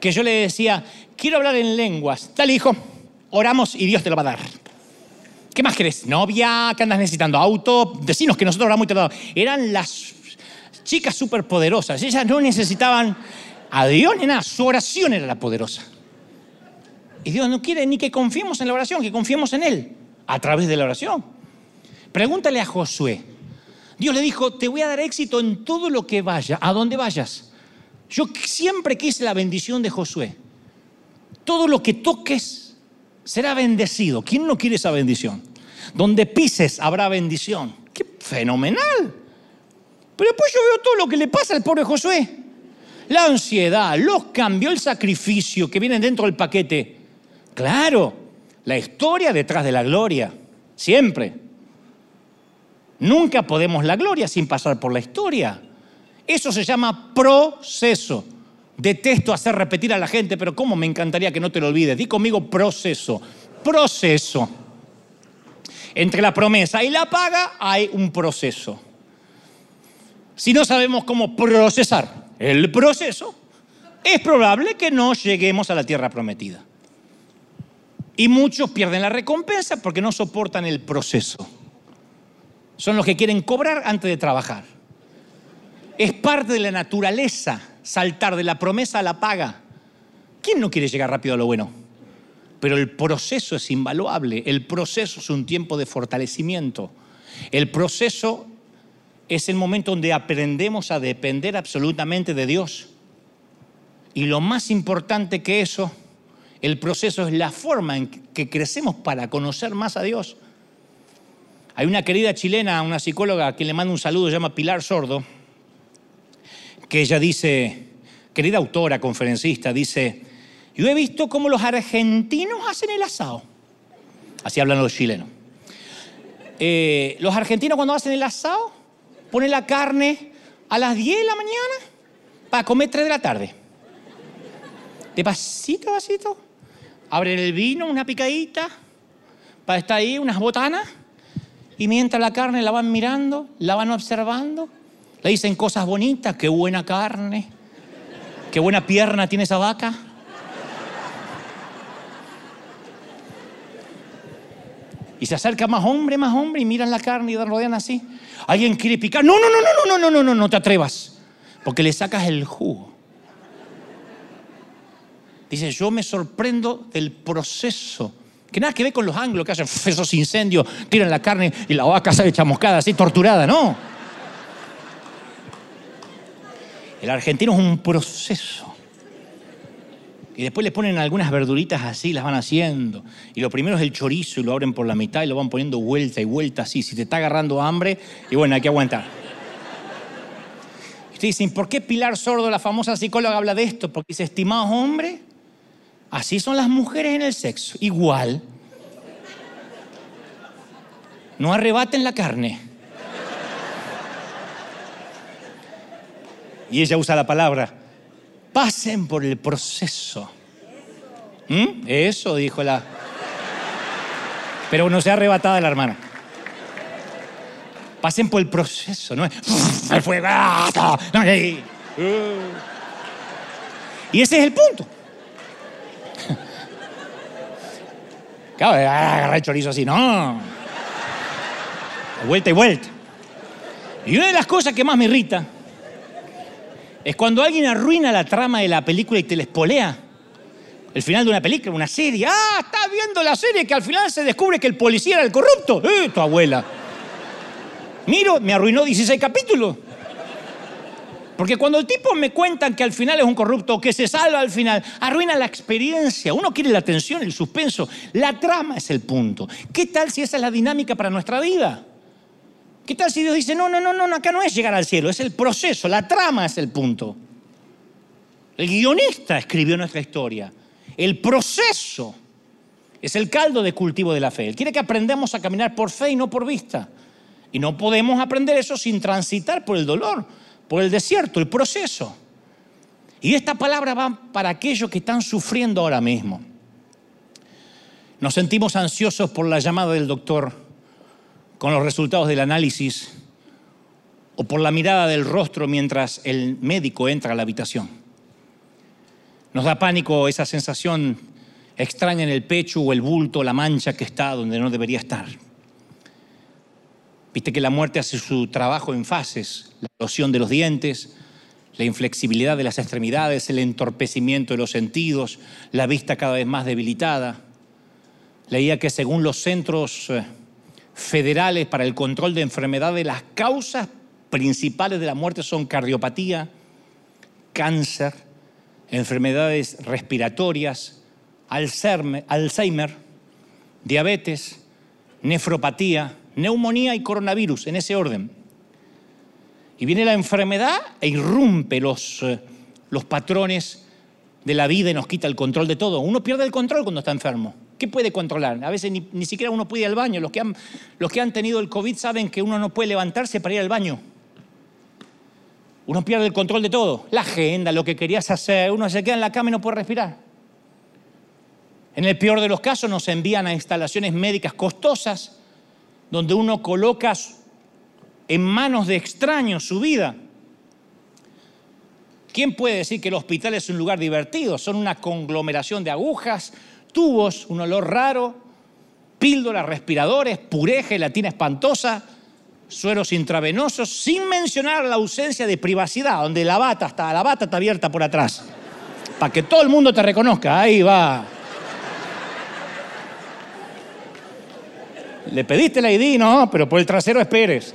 que yo le decía, quiero hablar en lenguas. Tal hijo, oramos y Dios te lo va a dar. ¿Qué más querés? ¿Novia? ¿Qué andas necesitando? ¿Auto? Decinos que nosotros oramos y te. Eran las chicas superpoderosas. Ellas no necesitaban a Dios ni nada. Su oración era la poderosa. Y Dios no quiere ni que confiemos en la oración, que confiemos en Él a través de la oración. Pregúntale a Josué. Dios le dijo, te voy a dar éxito en todo lo que vaya, a donde vayas. Yo siempre quise la bendición de Josué. Todo lo que toques será bendecido. ¿Quién no quiere esa bendición? Donde pises habrá bendición. ¡Qué fenomenal! Pero después yo veo todo lo que le pasa al pobre Josué. La ansiedad, los cambios, el sacrificio que vienen dentro del paquete. Claro, la historia detrás de la gloria. Siempre. Nunca podemos la gloria sin pasar por la historia. Eso se llama proceso. Detesto hacer repetir a la gente, pero ¿cómo me encantaría que no te lo olvides? Di conmigo proceso. Proceso. Entre la promesa y la paga hay un proceso. Si no sabemos cómo procesar el proceso, es probable que no lleguemos a la tierra prometida. Y muchos pierden la recompensa porque no soportan el proceso. Son los que quieren cobrar antes de trabajar. Es parte de la naturaleza saltar de la promesa a la paga. ¿Quién no quiere llegar rápido a lo bueno? Pero el proceso es invaluable. El proceso es un tiempo de fortalecimiento. El proceso es el momento donde aprendemos a depender absolutamente de Dios. Y lo más importante que eso, el proceso es la forma en que crecemos para conocer más a Dios. Hay una querida chilena, una psicóloga a quien le mando un saludo, se llama Pilar Sordo, que ella dice, querida autora, conferencista, dice, yo he visto cómo los argentinos hacen el asado. Así hablan los chilenos. Eh, los argentinos cuando hacen el asado ponen la carne a las 10 de la mañana para comer 3 de la tarde. De pasito a pasito. Abren el vino, una picadita, para estar ahí, unas botanas. Y mientras la carne la van mirando, la van observando, le dicen cosas bonitas, qué buena carne, qué buena pierna tiene esa vaca. Y se acerca más hombre, más hombre, y miran la carne y la rodean así. Alguien quiere picar. No, no, no, no, no, no, no, no, no te atrevas. Porque le sacas el jugo. Dice, yo me sorprendo del proceso que nada que ver con los anglos que hacen [LAUGHS] esos incendios, tiran la carne y la vaca sale chamuscada, así torturada, no. El argentino es un proceso. Y después le ponen algunas verduritas así, las van haciendo. Y lo primero es el chorizo y lo abren por la mitad y lo van poniendo vuelta y vuelta así. Si te está agarrando hambre, y bueno, hay que aguantar. Y dicen, ¿por qué Pilar Sordo, la famosa psicóloga, habla de esto? Porque dice, estimados hombres, Así son las mujeres en el sexo, igual. No arrebaten la carne. Y ella usa la palabra, pasen por el proceso. ¿Mm? Eso dijo la... Pero no se ha arrebatada la hermana. Pasen por el proceso, no. El fuego. Y ese es el punto. Claro, agarrar el chorizo así, no. Vuelta y vuelta. Y una de las cosas que más me irrita es cuando alguien arruina la trama de la película y te la espolea. El final de una película, una serie. Ah, estás viendo la serie que al final se descubre que el policía era el corrupto. ¡Eh, tu abuela! Miro, me arruinó 16 capítulos. Porque cuando el tipo me cuentan que al final es un corrupto, que se salva al final, arruina la experiencia. Uno quiere la atención, el suspenso. La trama es el punto. ¿Qué tal si esa es la dinámica para nuestra vida? ¿Qué tal si Dios dice, no, no, no, no, acá no es llegar al cielo, es el proceso, la trama es el punto? El guionista escribió nuestra historia. El proceso es el caldo de cultivo de la fe. Él quiere que aprendamos a caminar por fe y no por vista. Y no podemos aprender eso sin transitar por el dolor por el desierto, el proceso. Y esta palabra va para aquellos que están sufriendo ahora mismo. Nos sentimos ansiosos por la llamada del doctor con los resultados del análisis o por la mirada del rostro mientras el médico entra a la habitación. Nos da pánico esa sensación extraña en el pecho o el bulto, la mancha que está donde no debería estar. Viste que la muerte hace su trabajo en fases, la erosión de los dientes, la inflexibilidad de las extremidades, el entorpecimiento de los sentidos, la vista cada vez más debilitada. Leía que según los centros eh, federales para el control de enfermedades, las causas principales de la muerte son cardiopatía, cáncer, enfermedades respiratorias, Alzheimer, diabetes, nefropatía, neumonía y coronavirus, en ese orden. Y viene la enfermedad e irrumpe los, eh, los patrones de la vida y nos quita el control de todo. Uno pierde el control cuando está enfermo. ¿Qué puede controlar? A veces ni, siquiera uno puede ir al baño. Los que, han, los que han tenido el COVID saben que uno no puede levantarse para ir al baño. Uno pierde el control de todo. La agenda, lo que querías hacer. Uno se queda en la cama y no puede respirar. En el peor de los casos nos envían a instalaciones médicas costosas donde uno coloca en manos de extraños su vida. ¿Quién puede decir que el hospital es un lugar divertido? Son una conglomeración de agujas, tubos, un olor raro, píldoras, respiradores, puré, gelatina espantosa, sueros intravenosos, sin mencionar la ausencia de privacidad, donde la bata está, la bata está abierta por atrás, para que todo el mundo te reconozca. Ahí va. Le pediste la ID, no, pero por el trasero esperes.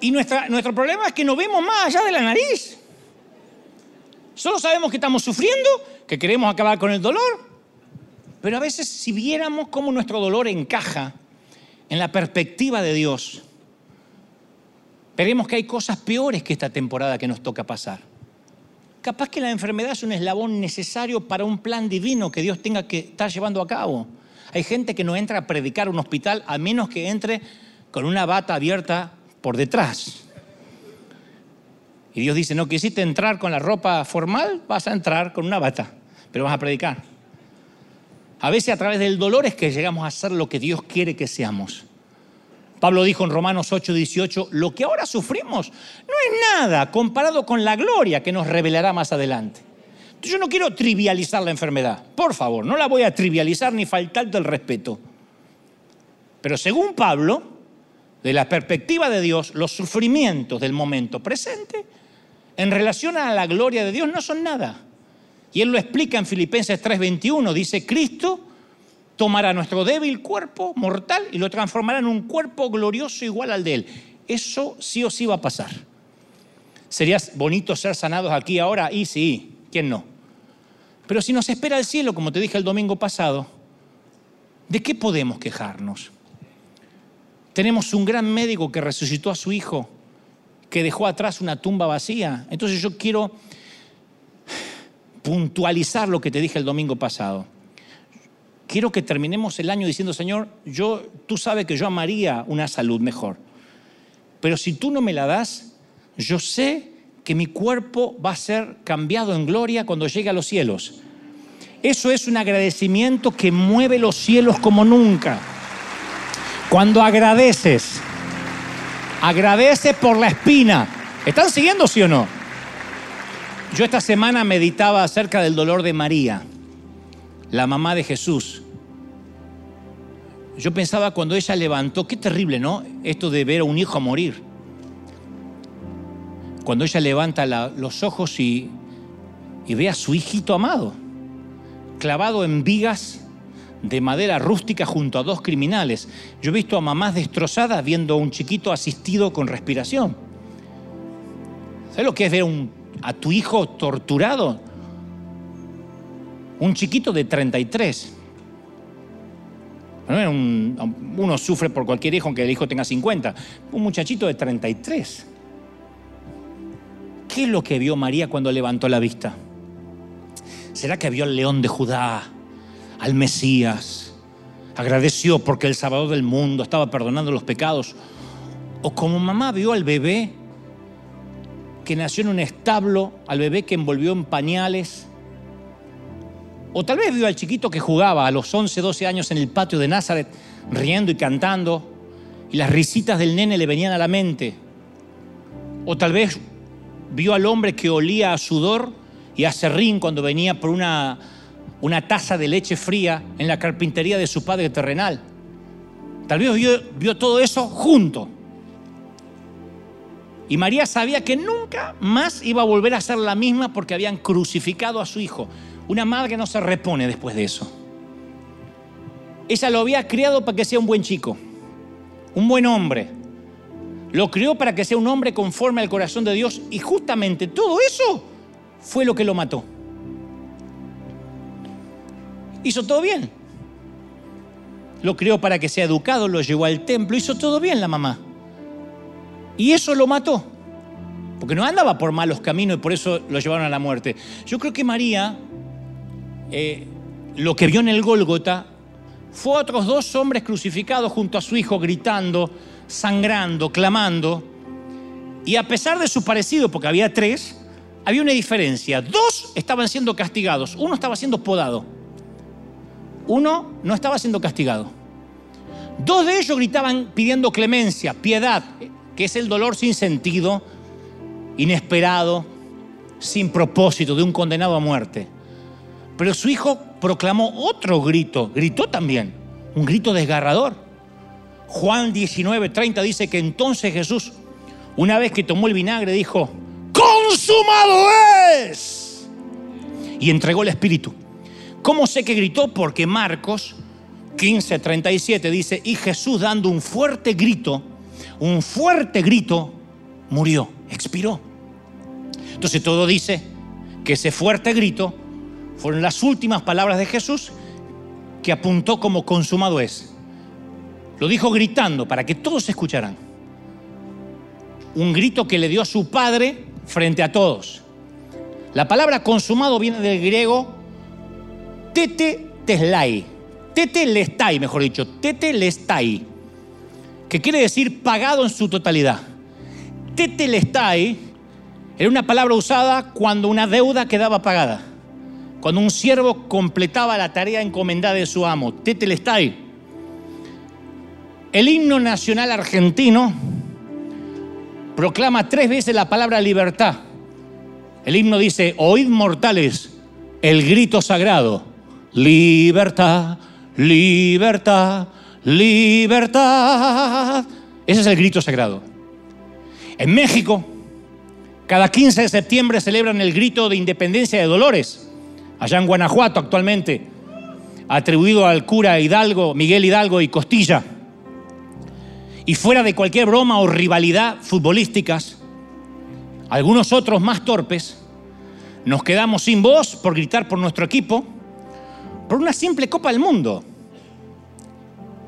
Y nuestro problema es que no vemos más allá de la nariz. Solo sabemos que estamos sufriendo, que queremos acabar con el dolor. Pero a veces si viéramos cómo nuestro dolor encaja en la perspectiva de Dios, veremos que hay cosas peores que esta temporada que nos toca pasar. Capaz que la enfermedad es un eslabón necesario para un plan divino que Dios tenga que estar llevando a cabo. Hay gente que no entra a predicar un hospital a menos que entre con una bata abierta por detrás. Y Dios dice, no quisiste entrar con la ropa formal, vas a entrar con una bata, pero vas a predicar. A veces a través del dolor es que llegamos a ser lo que Dios quiere que seamos. Pablo dijo en Romanos 8, 18, lo que ahora sufrimos no es nada comparado con la gloria que nos revelará más adelante. yo no quiero trivializar la enfermedad, por favor, no la voy a trivializar ni faltarte el respeto. Pero según Pablo, de la perspectiva de Dios, los sufrimientos del momento presente en relación a la gloria de Dios no son nada. Y él lo explica en Filipenses 3:21, dice, Cristo tomará nuestro débil cuerpo mortal y lo transformará en un cuerpo glorioso igual al de Él. Eso sí o sí va a pasar. ¿Sería bonito ser sanados aquí ahora? Y sí, ¿quién no? Pero si nos espera el cielo, como te dije el domingo pasado, ¿de qué podemos quejarnos? Tenemos un gran médico que resucitó a su hijo, que dejó atrás una tumba vacía. Entonces yo quiero puntualizar lo que te dije el domingo pasado quiero que terminemos el año diciendo, Señor, yo, tú sabes que yo amaría una salud mejor. Pero si tú no me la das, yo sé que mi cuerpo va a ser cambiado en gloria cuando llegue a los cielos. Eso es un agradecimiento que mueve los cielos como nunca. Cuando agradeces, Agradece por la espina. ¿Están siguiendo, sí o no? Yo esta semana meditaba acerca del dolor de María, la mamá de Jesús. Yo pensaba cuando ella levantó, qué terrible, ¿no? Esto de ver a un hijo morir. Cuando ella levanta los ojos y, y ve a su hijito amado, clavado en vigas de madera rústica junto a dos criminales. Yo he visto a mamás destrozadas viendo a un chiquito asistido con respiración. ¿Sabes lo que es ver a tu hijo torturado? Un chiquito de 33 uno sufre por cualquier hijo, aunque el hijo tenga 50. Un muchachito de 33. ¿Qué es lo que vio María cuando levantó la vista? ¿Será que vio al león de Judá, al Mesías? Agradeció porque el Salvador del mundo estaba perdonando los pecados. O como mamá vio al bebé que nació en un establo, al bebé que envolvió en pañales, o tal vez vio al chiquito que jugaba a los 11, 12 años en el patio de Nazaret, riendo y cantando, y las risitas del nene le venían a la mente. O tal vez vio al hombre que olía a sudor y a serrín cuando venía por una, una taza de leche fría en la carpintería de su padre terrenal. Tal vez vio, todo eso junto. Y María sabía que nunca más iba a volver a ser la misma porque habían crucificado a su hijo. Una madre no se repone después de eso. Ella lo había criado para que sea un buen chico, un buen hombre. Lo crió para que sea un hombre conforme al corazón de Dios y justamente todo eso fue lo que lo mató. Hizo todo bien. Lo crió para que sea educado, lo llevó al templo, hizo todo bien la mamá. Y eso lo mató. Porque no andaba por malos caminos y por eso lo llevaron a la muerte. Yo creo que María eh, lo que vio en el Gólgota fue otros dos hombres crucificados junto a su hijo gritando, sangrando, clamando. Y a pesar de su parecido, porque había tres, había una diferencia. Dos estaban siendo castigados, uno estaba siendo podado. Uno no estaba siendo castigado. Dos de ellos gritaban pidiendo clemencia, piedad, que es el dolor sin sentido, inesperado, sin propósito, de un condenado a muerte. Pero su hijo proclamó otro grito, gritó también, un grito desgarrador. Juan 19, 30 dice que entonces Jesús, una vez que tomó el vinagre, dijo, consumado es. Y entregó el Espíritu. ¿Cómo sé que gritó? Porque Marcos 15, 37 dice, y Jesús dando un fuerte grito, un fuerte grito, murió, expiró. Entonces todo dice que ese fuerte grito fueron las últimas palabras de Jesús que apuntó como consumado es. Lo dijo gritando para que todos escucharan. Un grito que le dio a su padre frente a todos. La palabra consumado viene del griego tete teslai. Tete lestai, mejor dicho, tete lestai, que quiere decir pagado en su totalidad. Tete lestai era una palabra usada cuando una deuda quedaba pagada cuando un siervo completaba la tarea encomendada de su amo, Tetelestai. El himno nacional argentino proclama tres veces la palabra libertad. El himno dice, oíd mortales el grito sagrado, libertad, libertad, libertad. Ese es el grito sagrado. En México, cada 15 de septiembre celebran el grito de independencia de Dolores allá en Guanajuato actualmente, atribuido al cura Hidalgo, Miguel Hidalgo y Costilla. Y fuera de cualquier broma o rivalidad futbolísticas, algunos otros más torpes, nos quedamos sin voz por gritar por nuestro equipo, por una simple Copa del Mundo,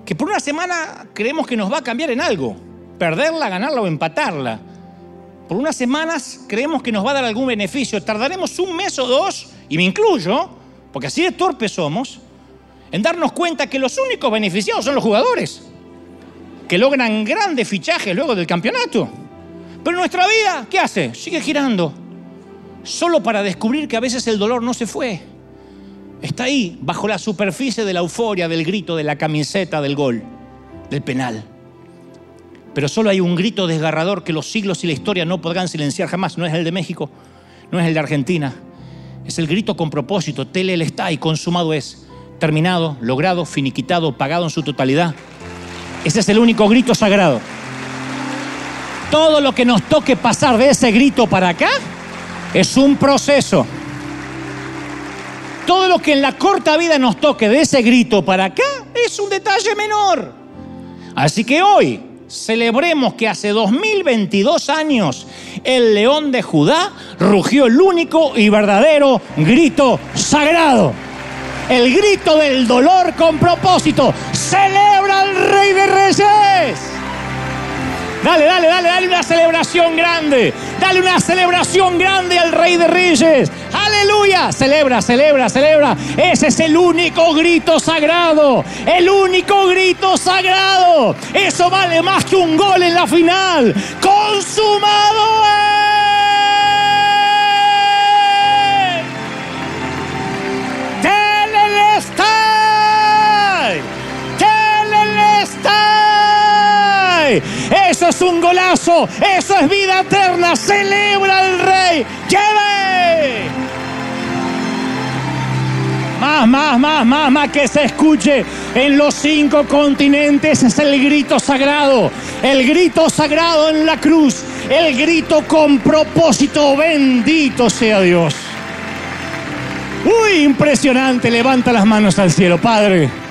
que por una semana creemos que nos va a cambiar en algo, perderla, ganarla o empatarla. Por unas semanas creemos que nos va a dar algún beneficio, tardaremos un mes o dos y me incluyo, porque así de torpes somos, en darnos cuenta que los únicos beneficiados son los jugadores, que logran grandes fichajes luego del campeonato. Pero nuestra vida, ¿qué hace? Sigue girando, solo para descubrir que a veces el dolor no se fue. Está ahí, bajo la superficie de la euforia, del grito, de la camiseta, del gol, del penal. Pero solo hay un grito desgarrador que los siglos y la historia no podrán silenciar jamás. No es el de México, no es el de Argentina. Es el grito con propósito. Tele está y consumado es. Terminado, logrado, finiquitado, pagado en su totalidad. Ese es el único grito sagrado. Todo lo que nos toque pasar de ese grito para acá es un proceso. Todo lo que en la corta vida nos toque de ese grito para acá es un detalle menor. Así que hoy celebremos que hace 2022 años el león de Judá rugió el único y verdadero grito sagrado. El grito del dolor con propósito. Celebra al Rey de Reyes. Dale, dale, dale, dale una celebración grande. Dale una celebración grande al Rey de Reyes. Aleluya. Celebra, celebra, celebra. Ese es el único grito sagrado. El único grito sagrado. Eso vale más que un gol en la final. Consumado es. Telelestai. Telelestai. Eso es un golazo. Eso es vida eterna. Celebra al Rey. ¡Lleve! Más, más, más, más, más que se escuche en los cinco continentes. Es el grito sagrado. El grito sagrado en la cruz. El grito con propósito. Bendito sea Dios. Uy, impresionante. Levanta las manos al cielo, Padre.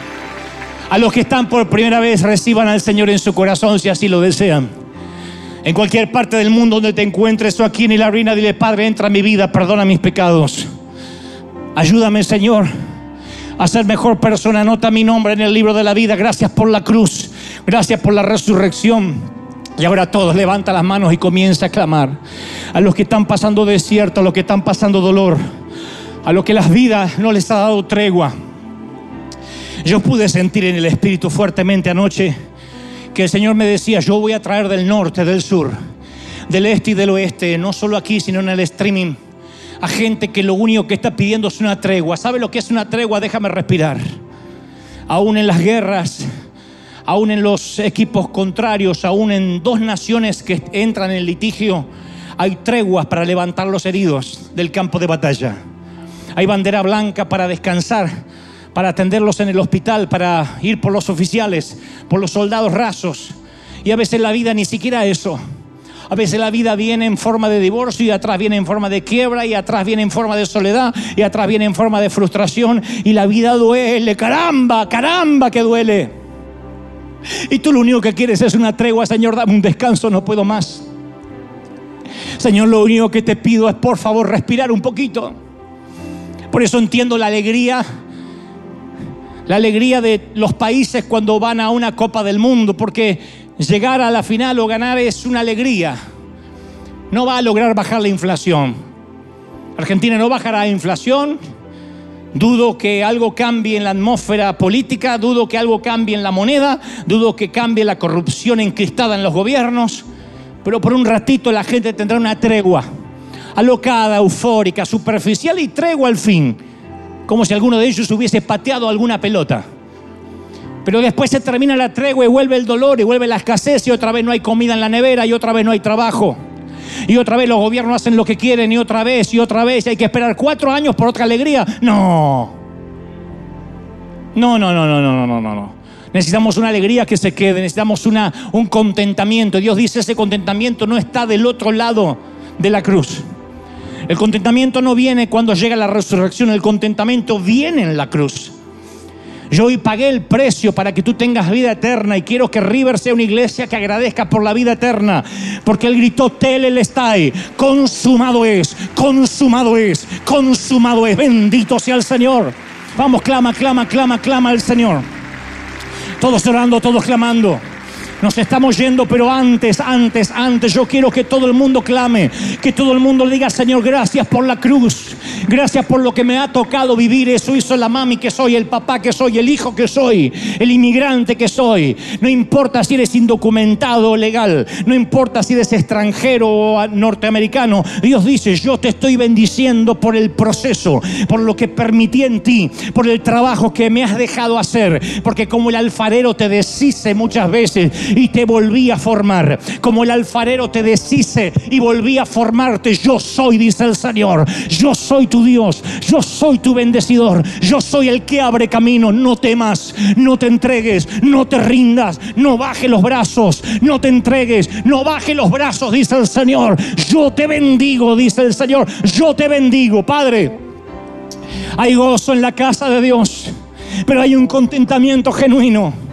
A los que están por primera vez, reciban al Señor en su corazón si así lo desean. En cualquier parte del mundo donde te encuentres o aquí en la arena, dile, Padre, entra en mi vida, perdona mis pecados. Ayúdame, Señor, a ser mejor persona. Anota mi nombre en el libro de la vida. Gracias por la cruz. Gracias por la resurrección. Y ahora todos levanta las manos y comienza a clamar. A los que están pasando desierto, a los que están pasando dolor, a los que las vidas no les ha dado tregua. Yo pude sentir en el Espíritu fuertemente anoche que el Señor me decía, yo voy a traer del norte, del sur, del este y del oeste, no solo aquí, sino en el streaming, a gente que lo único que está pidiendo es una tregua. ¿Sabe lo que es una tregua? Déjame respirar. Aún en las guerras, aún en los equipos contrarios, aún en dos naciones que entran en litigio, hay treguas para levantar los heridos del campo de batalla. Hay bandera blanca para descansar para atenderlos en el hospital, para ir por los oficiales, por los soldados rasos. Y a veces la vida ni siquiera eso. A veces la vida viene en forma de divorcio y atrás viene en forma de quiebra y atrás viene en forma de soledad y atrás viene en forma de frustración y la vida duele, caramba, caramba que duele. Y tú lo único que quieres es una tregua, Señor, dame un descanso, no puedo más. Señor, lo único que te pido es por favor respirar un poquito. Por eso entiendo la alegría la alegría de los países cuando van a una Copa del Mundo, porque llegar a la final o ganar es una alegría. No va a lograr bajar la inflación. Argentina no bajará la inflación. Dudo que algo cambie en la atmósfera política, dudo que algo cambie en la moneda, dudo que cambie la corrupción encristada en los gobiernos, pero por un ratito la gente tendrá una tregua, alocada, eufórica, superficial y tregua al fin como si alguno de ellos hubiese pateado alguna pelota. Pero después se termina la tregua y vuelve el dolor y vuelve la escasez y otra vez no hay comida en la nevera y otra vez no hay trabajo. Y otra vez los gobiernos hacen lo que quieren y otra vez y otra vez y hay que esperar cuatro años por otra alegría. No. No, no, no, no, no, no, no, no. Necesitamos una alegría que se quede, necesitamos una, un contentamiento. Dios dice ese contentamiento no está del otro lado de la cruz. El contentamiento no viene cuando llega la resurrección, el contentamiento viene en la cruz. Yo hoy pagué el precio para que tú tengas vida eterna y quiero que River sea una iglesia que agradezca por la vida eterna, porque él gritó Telelestai, consumado es, consumado es, consumado es, bendito sea el Señor. Vamos, clama, clama, clama, clama al Señor. Todos orando, todos clamando. Nos estamos yendo, pero antes, antes, antes, yo quiero que todo el mundo clame, que todo el mundo diga, Señor, gracias por la cruz, Gracias por lo que me ha tocado vivir. Eso hizo la mami que soy, el papá que soy, el hijo que soy, el inmigrante que soy. No importa si eres indocumentado o legal. No importa si eres extranjero o norteamericano. Dios dice, yo te estoy bendiciendo por el proceso, por lo que permití en ti, por el trabajo que me has dejado hacer. Porque como el alfarero te deshice muchas veces y te volví a formar. Como el alfarero te deshice y volví a formarte. Yo soy, dice el Señor. Yo soy tu Dios. Yo soy tu bendecidor. Yo soy el que abre camino. No temas, no te entregues, no te rindas, no baje los brazos, no te entregues, no baje los brazos, dice el Señor. Yo te bendigo, dice el Señor. Yo te bendigo, Padre. Hay gozo en la casa de Dios, pero hay un contentamiento genuino.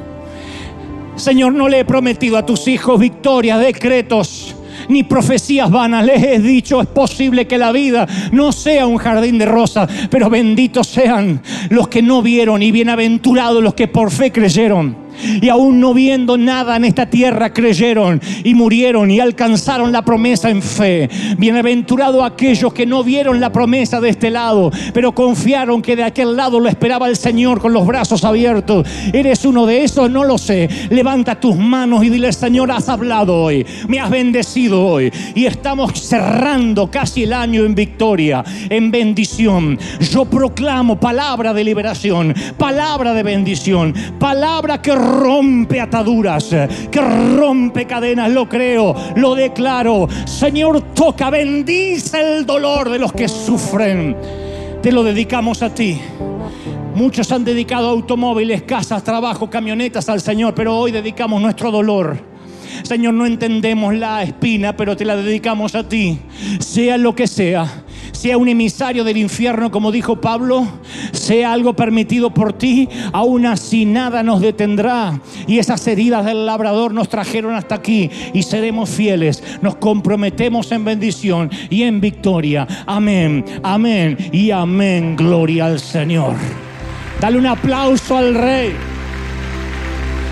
Señor, no le he prometido a tus hijos victoria, decretos, ni profecías vanas. Les he dicho, es posible que la vida no sea un jardín de rosas, pero benditos sean los que no vieron y bienaventurados los que por fe creyeron y aún no viendo nada en esta tierra creyeron y murieron y alcanzaron la promesa en fe. Bienaventurados aquellos que no vieron la promesa de este lado, pero confiaron que de aquel lado lo esperaba el Señor con los brazos abiertos. ¿Eres uno de esos? No lo sé. Levanta tus manos y dile, Señor, has hablado hoy, me has bendecido hoy y estamos cerrando casi el año en victoria, en bendición. Yo proclamo palabra de liberación, palabra de bendición, palabra que rompe ataduras, que rompe cadenas, lo creo, lo declaro. Señor, toca, bendice el dolor de los que sufren. Te lo dedicamos a ti. Muchos han dedicado automóviles, casas, trabajo, camionetas al Señor, pero hoy dedicamos nuestro dolor. Señor, no entendemos la espina, pero te la dedicamos a ti. Sea lo que sea sea un emisario del infierno, como dijo Pablo, sea algo permitido por ti, aún así nada nos detendrá. Y esas heridas del labrador nos trajeron hasta aquí y seremos fieles. Nos comprometemos en bendición y en victoria. Amén, amén y amén. Gloria al Señor. Dale un aplauso al Rey.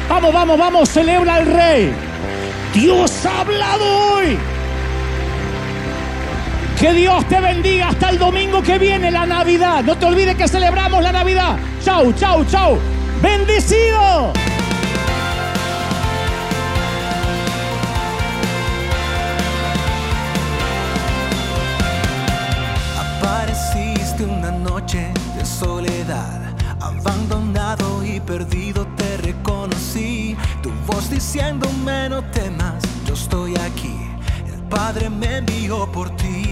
Vamos, vamos, vamos, celebra al Rey. Dios ha hablado hoy. Que Dios te bendiga hasta el domingo que viene, la Navidad. No te olvides que celebramos la Navidad. Chau, chau, chau. Bendecido. Apareciste una noche de soledad, abandonado y perdido te reconocí. Tu voz diciéndome no temas, yo estoy aquí. El Padre me envió por ti.